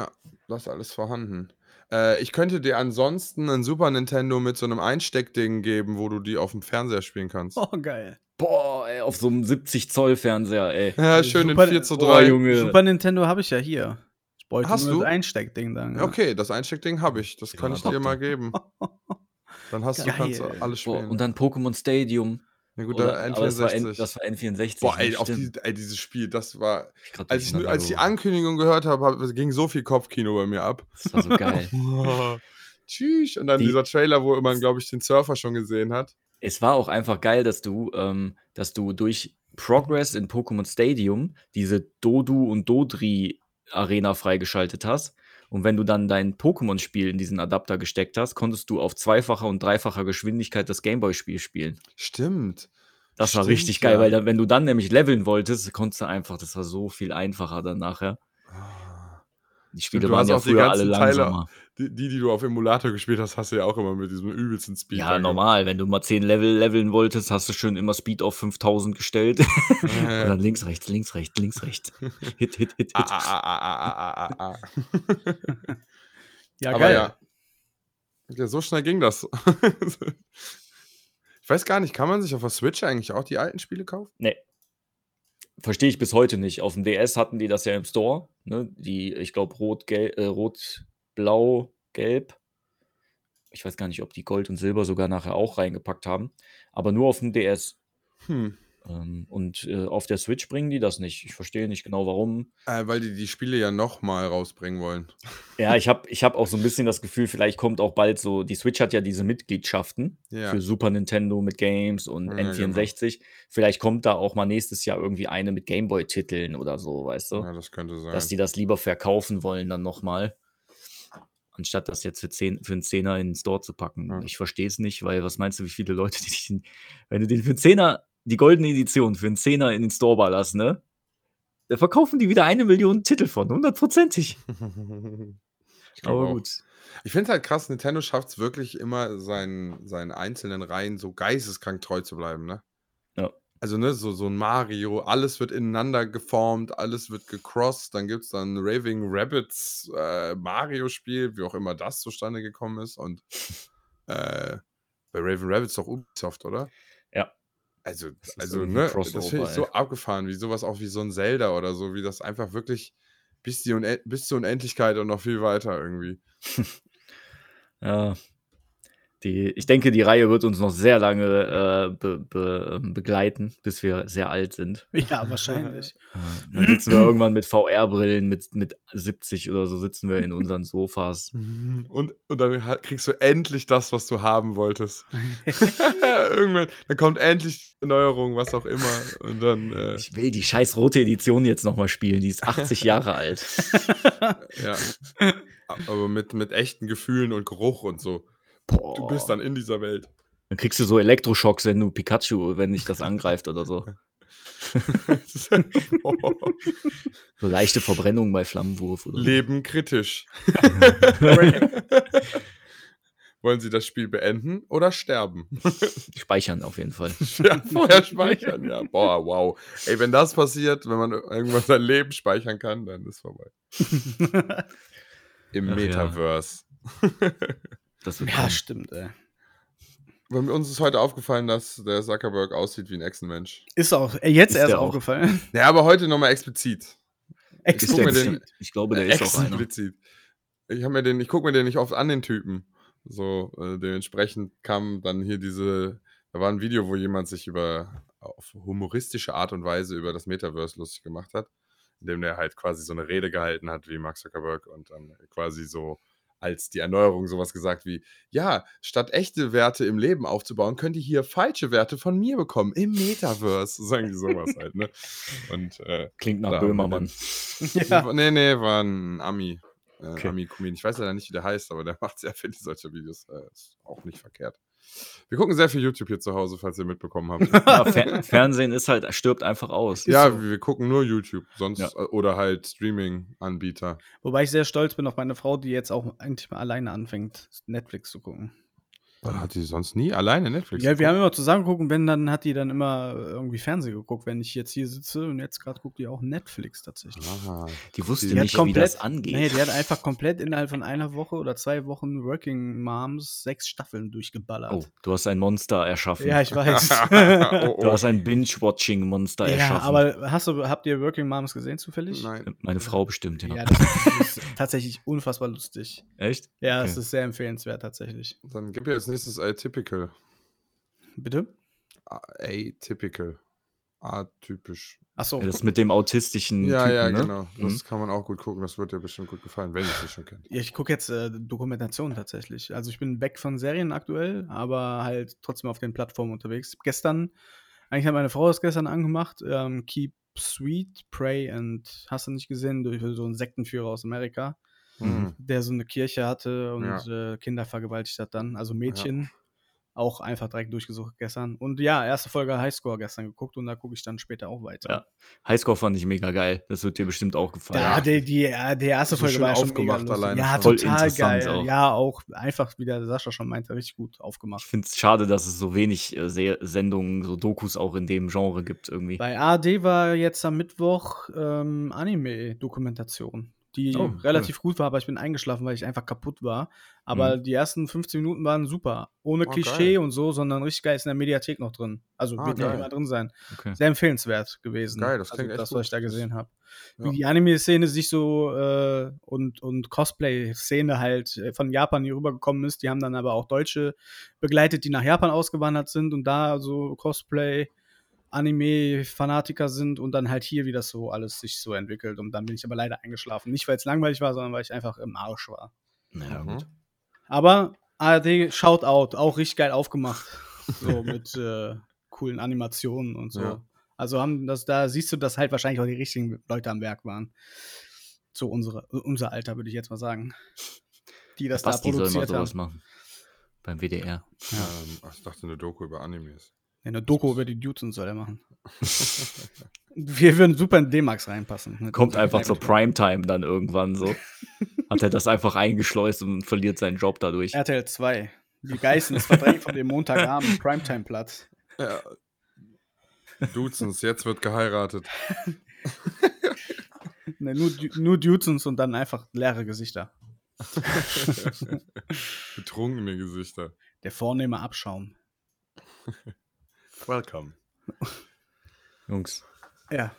Das ist alles vorhanden. Äh, ich könnte dir ansonsten ein Super Nintendo mit so einem Einsteckding geben, wo du die auf dem Fernseher spielen kannst. Oh, geil. Boah, ey, auf so einem 70 Zoll Fernseher, ey. Ja, schön Super- in 4 zu Boah, 3. Junge. Super Nintendo habe ich ja hier. Ich bräuchte Hast nur du? das Einsteckding dann. Ja. Okay, das Einsteckding habe ich. Das Ja, kann ich dir mal geben. Dann hast du Geil. kannst du alles Boah, spielen. und dann Pokémon Stadium. ja gut, Oder, dann aber das war, N, N64. das war N64. Boah, ey, die, ey, dieses Spiel, das war. Ich Als ich, als ich die. Ankündigung gehört habe, hab, ging so viel Kopfkino bei mir ab. Das war so geil. Tschüss. Und dann Die- dieser Trailer, wo man, glaube ich, den Surfer schon gesehen hat. Es war auch einfach geil, dass du, ähm, dass du durch Progress in Pokémon Stadium diese Dodu und Dodri Arena freigeschaltet hast. Und wenn du dann dein Pokémon-Spiel in diesen Adapter gesteckt hast, konntest du auf zweifacher und dreifacher Geschwindigkeit das Gameboy-Spiel spielen. Stimmt. Das war Stimmt, richtig geil, ja. weil dann, wenn du dann nämlich leveln wolltest, konntest du einfach, das war so viel einfacher dann nachher. Ah. Die Spiele du waren hast ja früher alle ganzen Teile- langsamer. Die, die, die du auf Emulator gespielt hast, hast du ja auch immer mit diesem übelsten Speed. Ja, dann normal. Wenn du mal 10 Level leveln wolltest, hast du schön immer Speed auf 5000 gestellt. Und Äh, dann links, rechts, links, rechts, links, rechts. Hit, hit, hit, hit. ah, ah, ah, ah, ah, ah, ah, ah. Ja, Aber geil. ja. ja, so schnell ging das. ich weiß gar nicht, kann man sich auf der Switch eigentlich auch die alten Spiele kaufen? Nee. Verstehe ich bis heute nicht. Auf dem DS hatten die das ja im Store. Ne? Die, ich glaube, rot, äh, rot, blau, gelb. Ich weiß gar nicht, ob die Gold und Silber sogar nachher auch reingepackt haben. Aber nur auf dem DS. Hm. Ähm, und äh, auf der Switch bringen die das nicht. Ich verstehe nicht genau warum. Äh, weil die die Spiele ja nochmal rausbringen wollen. Ja, ich habe ich hab auch so ein bisschen das Gefühl, vielleicht kommt auch bald so, die Switch hat ja diese Mitgliedschaften Ja. für Super Nintendo mit Games und Ja, genau. N64. Vielleicht kommt da auch mal nächstes Jahr irgendwie eine mit Gameboy-Titeln oder so, weißt du? Ja, das könnte sein. Dass die das lieber verkaufen wollen dann nochmal. anstatt das jetzt für, 10, für einen Zehner in den Store zu packen. Ja. Ich verstehe es nicht, weil was meinst du, wie viele Leute, die dich, wenn du den für einen Zehner, die goldene Edition für einen Zehner in den Store ballerst, ne? Da verkaufen die wieder eine Million Titel von, hundertprozentig. Aber auch. gut. Ich finde es halt krass, Nintendo schafft es wirklich immer, seinen, seinen einzelnen Reihen so geisteskrank treu zu bleiben, ne? Ja. Also, ne, so, so ein Mario, alles wird ineinander geformt, alles wird gecrossed, dann gibt es dann Raving Rabbits äh, Mario-Spiel, wie auch immer das zustande gekommen ist. Und äh, bei Raven Rabbits doch Ubisoft, oder? Also, also ne, das finde ich so abgefahren, wie sowas auch wie so ein Zelda oder so, wie das einfach wirklich bis, die bis zur Unendlichkeit und noch viel weiter irgendwie. ja, die, ich denke, die Reihe wird uns noch sehr lange äh, be, be, ähm, begleiten, bis wir sehr alt sind. Ja, wahrscheinlich. Dann sitzen wir irgendwann mit VR-Brillen, mit, mit 70 oder so, sitzen wir in unseren Sofas. Und, und dann kriegst du endlich das, was du haben wolltest. irgendwann, dann kommt endlich die Neuerung, was auch immer. Und dann, äh ich will die scheiß rote Edition jetzt nochmal spielen, die ist 80 Jahre alt. ja. Aber mit, mit echten Gefühlen und Geruch und so. Boah. Du bist dann in dieser Welt. Dann kriegst du so Elektroschocks, wenn du Pikachu, wenn dich das angreift oder so. so leichte Verbrennung bei Flammenwurf. Oder Leben kritisch. Wollen Sie das Spiel beenden oder sterben? Speichern auf jeden Fall. Ja, vorher speichern, ja. Boah, wow. Ey, wenn das passiert, wenn man irgendwann sein Leben speichern kann, dann ist vorbei. Im Ach, Metaverse. Ja. Das ja, kommen. stimmt, ey. Uns ist heute aufgefallen, dass der Zuckerberg aussieht wie ein Echsenmensch. Ist auch äh, jetzt ist erst aufgefallen. Ja, aber heute nochmal explizit. Explizit. Ich, ich glaube, der ist auch einer. Ich mir den, ich gucke mir den nicht oft an, den Typen. So, äh, dementsprechend kam dann hier diese, da war ein Video, wo jemand sich über auf humoristische Art und Weise über das Metaverse lustig gemacht hat, indem der halt quasi so eine Rede gehalten hat wie Mark Zuckerberg und dann quasi so als die Erneuerung sowas gesagt wie, ja, statt echte Werte im Leben aufzubauen, könnt ihr hier falsche Werte von mir bekommen im Metaverse. Sagen die sowas halt, ne? Und, äh, Klingt nach Böhmermann. ja. Nee, nee, war ein Ami. Äh, okay. Ami Comedian. Ich weiß leider nicht, wie der heißt, aber der macht sehr viele solcher Videos. Äh, ist auch nicht verkehrt. Wir gucken sehr viel YouTube hier zu Hause, falls ihr mitbekommen habt. Ja, Fer Fernsehen ist halt, stirbt einfach aus. Ja, so. wir gucken nur YouTube, sonst ja. Äh, oder halt Streaming-Anbieter. Wobei ich sehr stolz bin auf meine Frau, die jetzt auch eigentlich mal alleine anfängt, Netflix zu gucken. Hat die sonst nie alleine Netflix? Ja, wir haben immer zusammen geguckt und wenn, dann hat die dann immer irgendwie Fernsehen geguckt, wenn ich jetzt hier sitze und jetzt gerade guckt die auch Netflix tatsächlich. Aha. Die wusste die nicht, komplett, wie das angeht. Nee, die hat einfach komplett innerhalb von einer Woche oder zwei Wochen Working Moms sechs Staffeln durchgeballert. Oh, du hast ein Monster erschaffen. Ja, ich weiß. oh, oh. Du hast ein Binge-Watching-Monster ja, erschaffen. aber hast du, habt ihr Working Moms gesehen zufällig? Nein. Meine Frau bestimmt, ja. Ja, das ist tatsächlich unfassbar lustig. Echt? Ja, es okay. ist sehr empfehlenswert tatsächlich. Dann gib mir als nächstes Atypical. Bitte? Atypical. Atypisch. Achso. Ja, das mit dem autistischen. Ja, Typen, ja, ne? genau. Das mhm. kann man auch gut gucken. Das wird dir bestimmt gut gefallen, wenn ich es schon kennt. Ja, ich gucke jetzt äh, Dokumentationen tatsächlich. Also ich bin weg von Serien aktuell, aber halt trotzdem auf den Plattformen unterwegs. Gestern, eigentlich hat meine Frau das gestern angemacht. Ähm, Keep Sweet, Pray and hast du nicht gesehen, durch so einen Sektenführer aus Amerika, mhm. der so eine Kirche hatte und ja. äh, Kinder vergewaltigt hat dann, also Mädchen. Ja auch einfach direkt durchgesucht gestern. Und ja, erste Folge Highscore gestern geguckt und da gucke ich dann später auch weiter. Ja, Highscore fand ich mega geil. Das wird dir bestimmt auch gefallen. Ja, die, die, die erste Folge war schon aufgemacht mega alleine. Ja, Voll total geil. Auch. Ja, auch einfach, wie der Sascha schon meinte, richtig gut aufgemacht. Ich finde es schade, dass es so wenig äh, Sendungen, so Dokus auch in dem Genre gibt irgendwie. Bei AD war jetzt am Mittwoch ähm, Anime-Dokumentation die oh, relativ cool. gut war, aber ich bin eingeschlafen, weil ich einfach kaputt war. Aber mhm. die ersten 15 Minuten waren super. Ohne oh, Klischee geil. und so, sondern richtig geil ist in der Mediathek noch drin. Also ah, wird ja immer drin sein. Okay. Sehr empfehlenswert gewesen. Geil, das also klingt also, das, was ich da gesehen habe. Ja. Wie die Anime-Szene sich so äh, und, und Cosplay-Szene halt äh, von Japan hier rübergekommen ist. Die haben dann aber auch Deutsche begleitet, die nach Japan ausgewandert sind und da so Cosplay Anime-Fanatiker sind und dann halt hier, wie das so alles sich so entwickelt. Und dann bin ich aber leider eingeschlafen. Nicht, weil es langweilig war, sondern weil ich einfach im Arsch war. Ja, gut. Aber ARD Shoutout, auch richtig geil aufgemacht. so mit äh, coolen Animationen und so. Ja. Also haben das, da siehst du, dass halt wahrscheinlich auch die richtigen Leute am Werk waren. So unsere, unser Alter, würde ich jetzt mal sagen. die das Basti da soll mal produziert sowas haben. machen. Beim WDR. Ähm, ach, ich dachte eine Doku über Animes. Ja, eine Doku über die Dudes soll er machen. Wir würden super in D-Max reinpassen. Eine Kommt einfach zur Primetime dann irgendwann so. Hat er das einfach eingeschleust und verliert seinen Job dadurch. RTL 2. Die Geißen ist verdrängt von dem Montagabend Primetime-Platz. Ja. Duzens, jetzt wird geheiratet. Ne, nur, nur Dudesons und dann einfach leere Gesichter. Betrunkene Gesichter. Der vornehme Abschaum. Welcome. Jungs, Ja,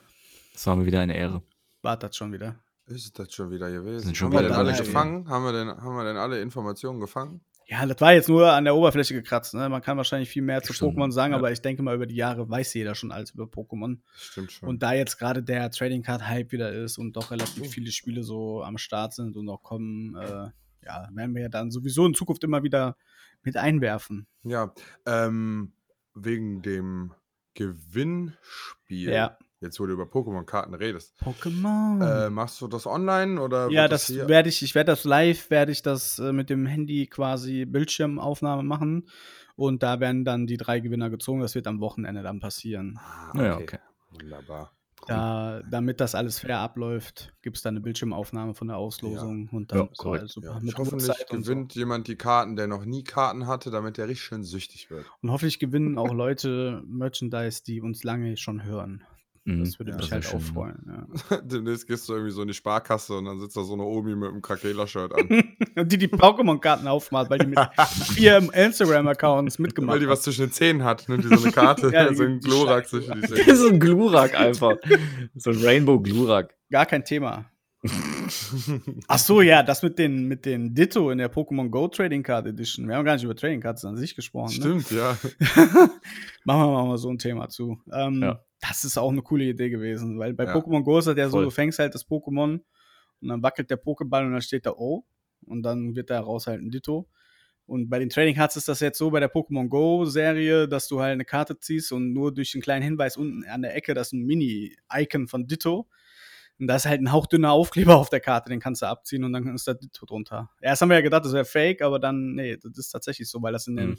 das war mir wieder eine Ehre. wartet schon wieder. Ist das schon wieder gewesen? Sind schon haben wir wieder denn alle gefangen? Haben wir, denn, haben wir denn alle Informationen gefangen? Ja, das war jetzt nur an der Oberfläche gekratzt. Ne? Man kann wahrscheinlich viel mehr zu Schon, Pokémon sagen, ja. aber ich denke mal, über die Jahre weiß jeder schon alles über Pokémon. Stimmt schon. Und da jetzt gerade der Trading Card Hype wieder ist und doch Oh. relativ viele Spiele so am Start sind und noch kommen, äh, ja, werden wir ja dann sowieso in Zukunft immer wieder mit einwerfen. ja, ähm, wegen dem Gewinnspiel. Ja. Jetzt, wo du über Pokémon-Karten redest. Pokémon. Äh, machst du das online oder ja, das hier- werde ich, ich werde das live, werde ich das äh, mit dem Handy quasi Bildschirmaufnahme machen und da werden dann die drei Gewinner gezogen. Das wird am Wochenende dann passieren. Ah, Ja, okay. Wunderbar. Da, damit das alles fair abläuft, gibt es dann eine Bildschirmaufnahme von der Auslosung und dann Ja, ist korrekt. alles super. Ja, mit hoffentlich Uhrzeit und so. gewinnt jemand die Karten, der noch nie Karten hatte, damit der richtig schön süchtig wird. Und hoffentlich gewinnen auch Leute Merchandise, die uns lange schon hören. Mhm, Das würde Ja, mich halt schön. auch freuen. Ja. Demnächst gehst du irgendwie so in die Sparkasse und dann sitzt da so eine Omi mit einem Krakela-Shirt an. Und die die Pokémon-Karten aufmacht, weil die mit vier Instagram-Accounts mitgemacht Weil die was hat. zwischen den Zähnen hat, nimmt die so eine Karte, Ja, so ein Scheiße. zwischen die Zähne. so ein Glurak einfach. So ein Rainbow Glurak. Gar kein Thema. Ach so, ja, das mit den, mit den Ditto in der Pokémon Go Trading Card Edition. Wir haben gar nicht über Trading Cards an sich gesprochen. Ne? Stimmt, ja. machen wir mal so ein Thema zu. Ähm, Ja. Das ist auch eine coole Idee gewesen, weil bei Ja. Pokémon Go ist das ja so, Voll. du fängst halt das Pokémon und dann wackelt der Pokéball und dann steht da O und dann wird daraus halt ein Ditto. Und bei den Trading Cards ist das jetzt so bei der Pokémon Go Serie, dass du halt eine Karte ziehst und nur durch einen kleinen Hinweis unten an der Ecke, das ist ein Mini-Icon von Ditto. Und da ist halt ein hauchdünner Aufkleber auf der Karte, den kannst du abziehen und dann ist da Ditto drunter. Erst haben wir ja gedacht, das wäre fake, aber dann, nee, das ist tatsächlich so, weil das in den Mhm.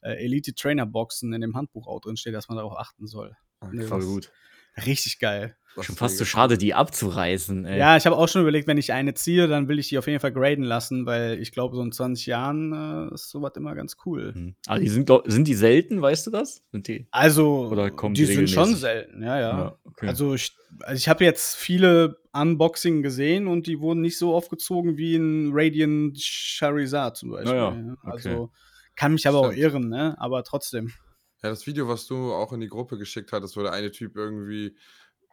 äh, Elite Trainer Boxen in dem Handbuch auch drin steht, dass man darauf achten soll. Nee, Voll das- gut. Richtig geil. Was Schon fast so schade, die abzureißen. Ey. Ja, ich habe auch schon überlegt, wenn ich eine ziehe, dann will ich die auf jeden Fall graden lassen, weil ich glaube, so in 20 Jahren äh, ist sowas immer ganz cool. Mhm. Aber die sind, glaub- sind die selten, weißt du das? Sind die? Also, Oder kommen die die sind schon selten, ja, ja. okay. Also ich, also ich habe jetzt viele Unboxing gesehen und die wurden nicht so aufgezogen wie ein Radiant Charizard zum Beispiel. Ja, ja, ja. okay. Also kann mich aber auch Stimmt. irren, ne? Aber trotzdem. Ja, das Video, was du auch in die Gruppe geschickt hattest, wo der eine Typ irgendwie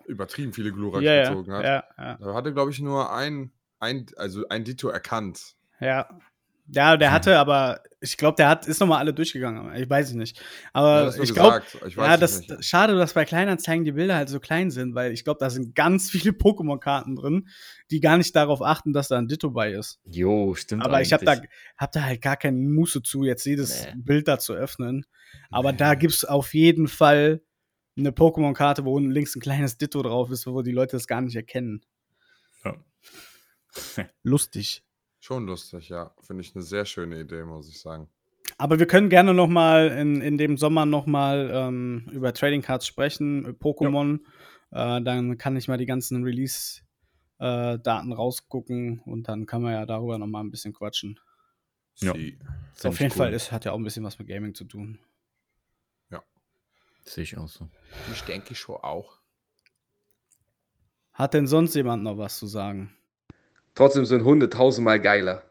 übertrieben viele Gluraks Ja, gezogen hat. ja, ja, Da hatte, glaube ich, nur ein, ein, also ein Ditto erkannt. ja. Ja, der hatte aber, ich glaube, der hat, ist nochmal alle durchgegangen. Ich weiß es nicht. Aber Ja, ich glaube, Ja, es das, nicht. schade, dass bei Kleinanzeigen die Bilder halt so klein sind, weil ich glaube, da sind ganz viele Pokémon-Karten drin, die gar nicht darauf achten, dass da ein Ditto bei ist. Jo, stimmt. Aber ich habe da, eigentlich. hab da halt gar keine Muße zu, jetzt jedes Nee. Bild da zu öffnen. Aber Nee. da gibt's auf jeden Fall eine Pokémon-Karte, wo unten links ein kleines Ditto drauf ist, wo die Leute das gar nicht erkennen. Ja. Lustig. Schon lustig, ja. Finde ich eine sehr schöne Idee, muss ich sagen. Aber wir können gerne noch mal in, in dem Sommer noch mal ähm, über Trading Cards sprechen, äh, Pokémon. Äh, dann kann ich mal die ganzen Release-Daten rausgucken und dann kann man ja darüber noch mal ein bisschen quatschen. Ja. Sie. Auf jeden cool. Fall ist, hat ja auch ein bisschen was mit Gaming zu tun. Sehe ich auch so. Ich denke schon auch. Hat denn sonst jemand noch was zu sagen? Trotzdem sind Hunde tausendmal geiler.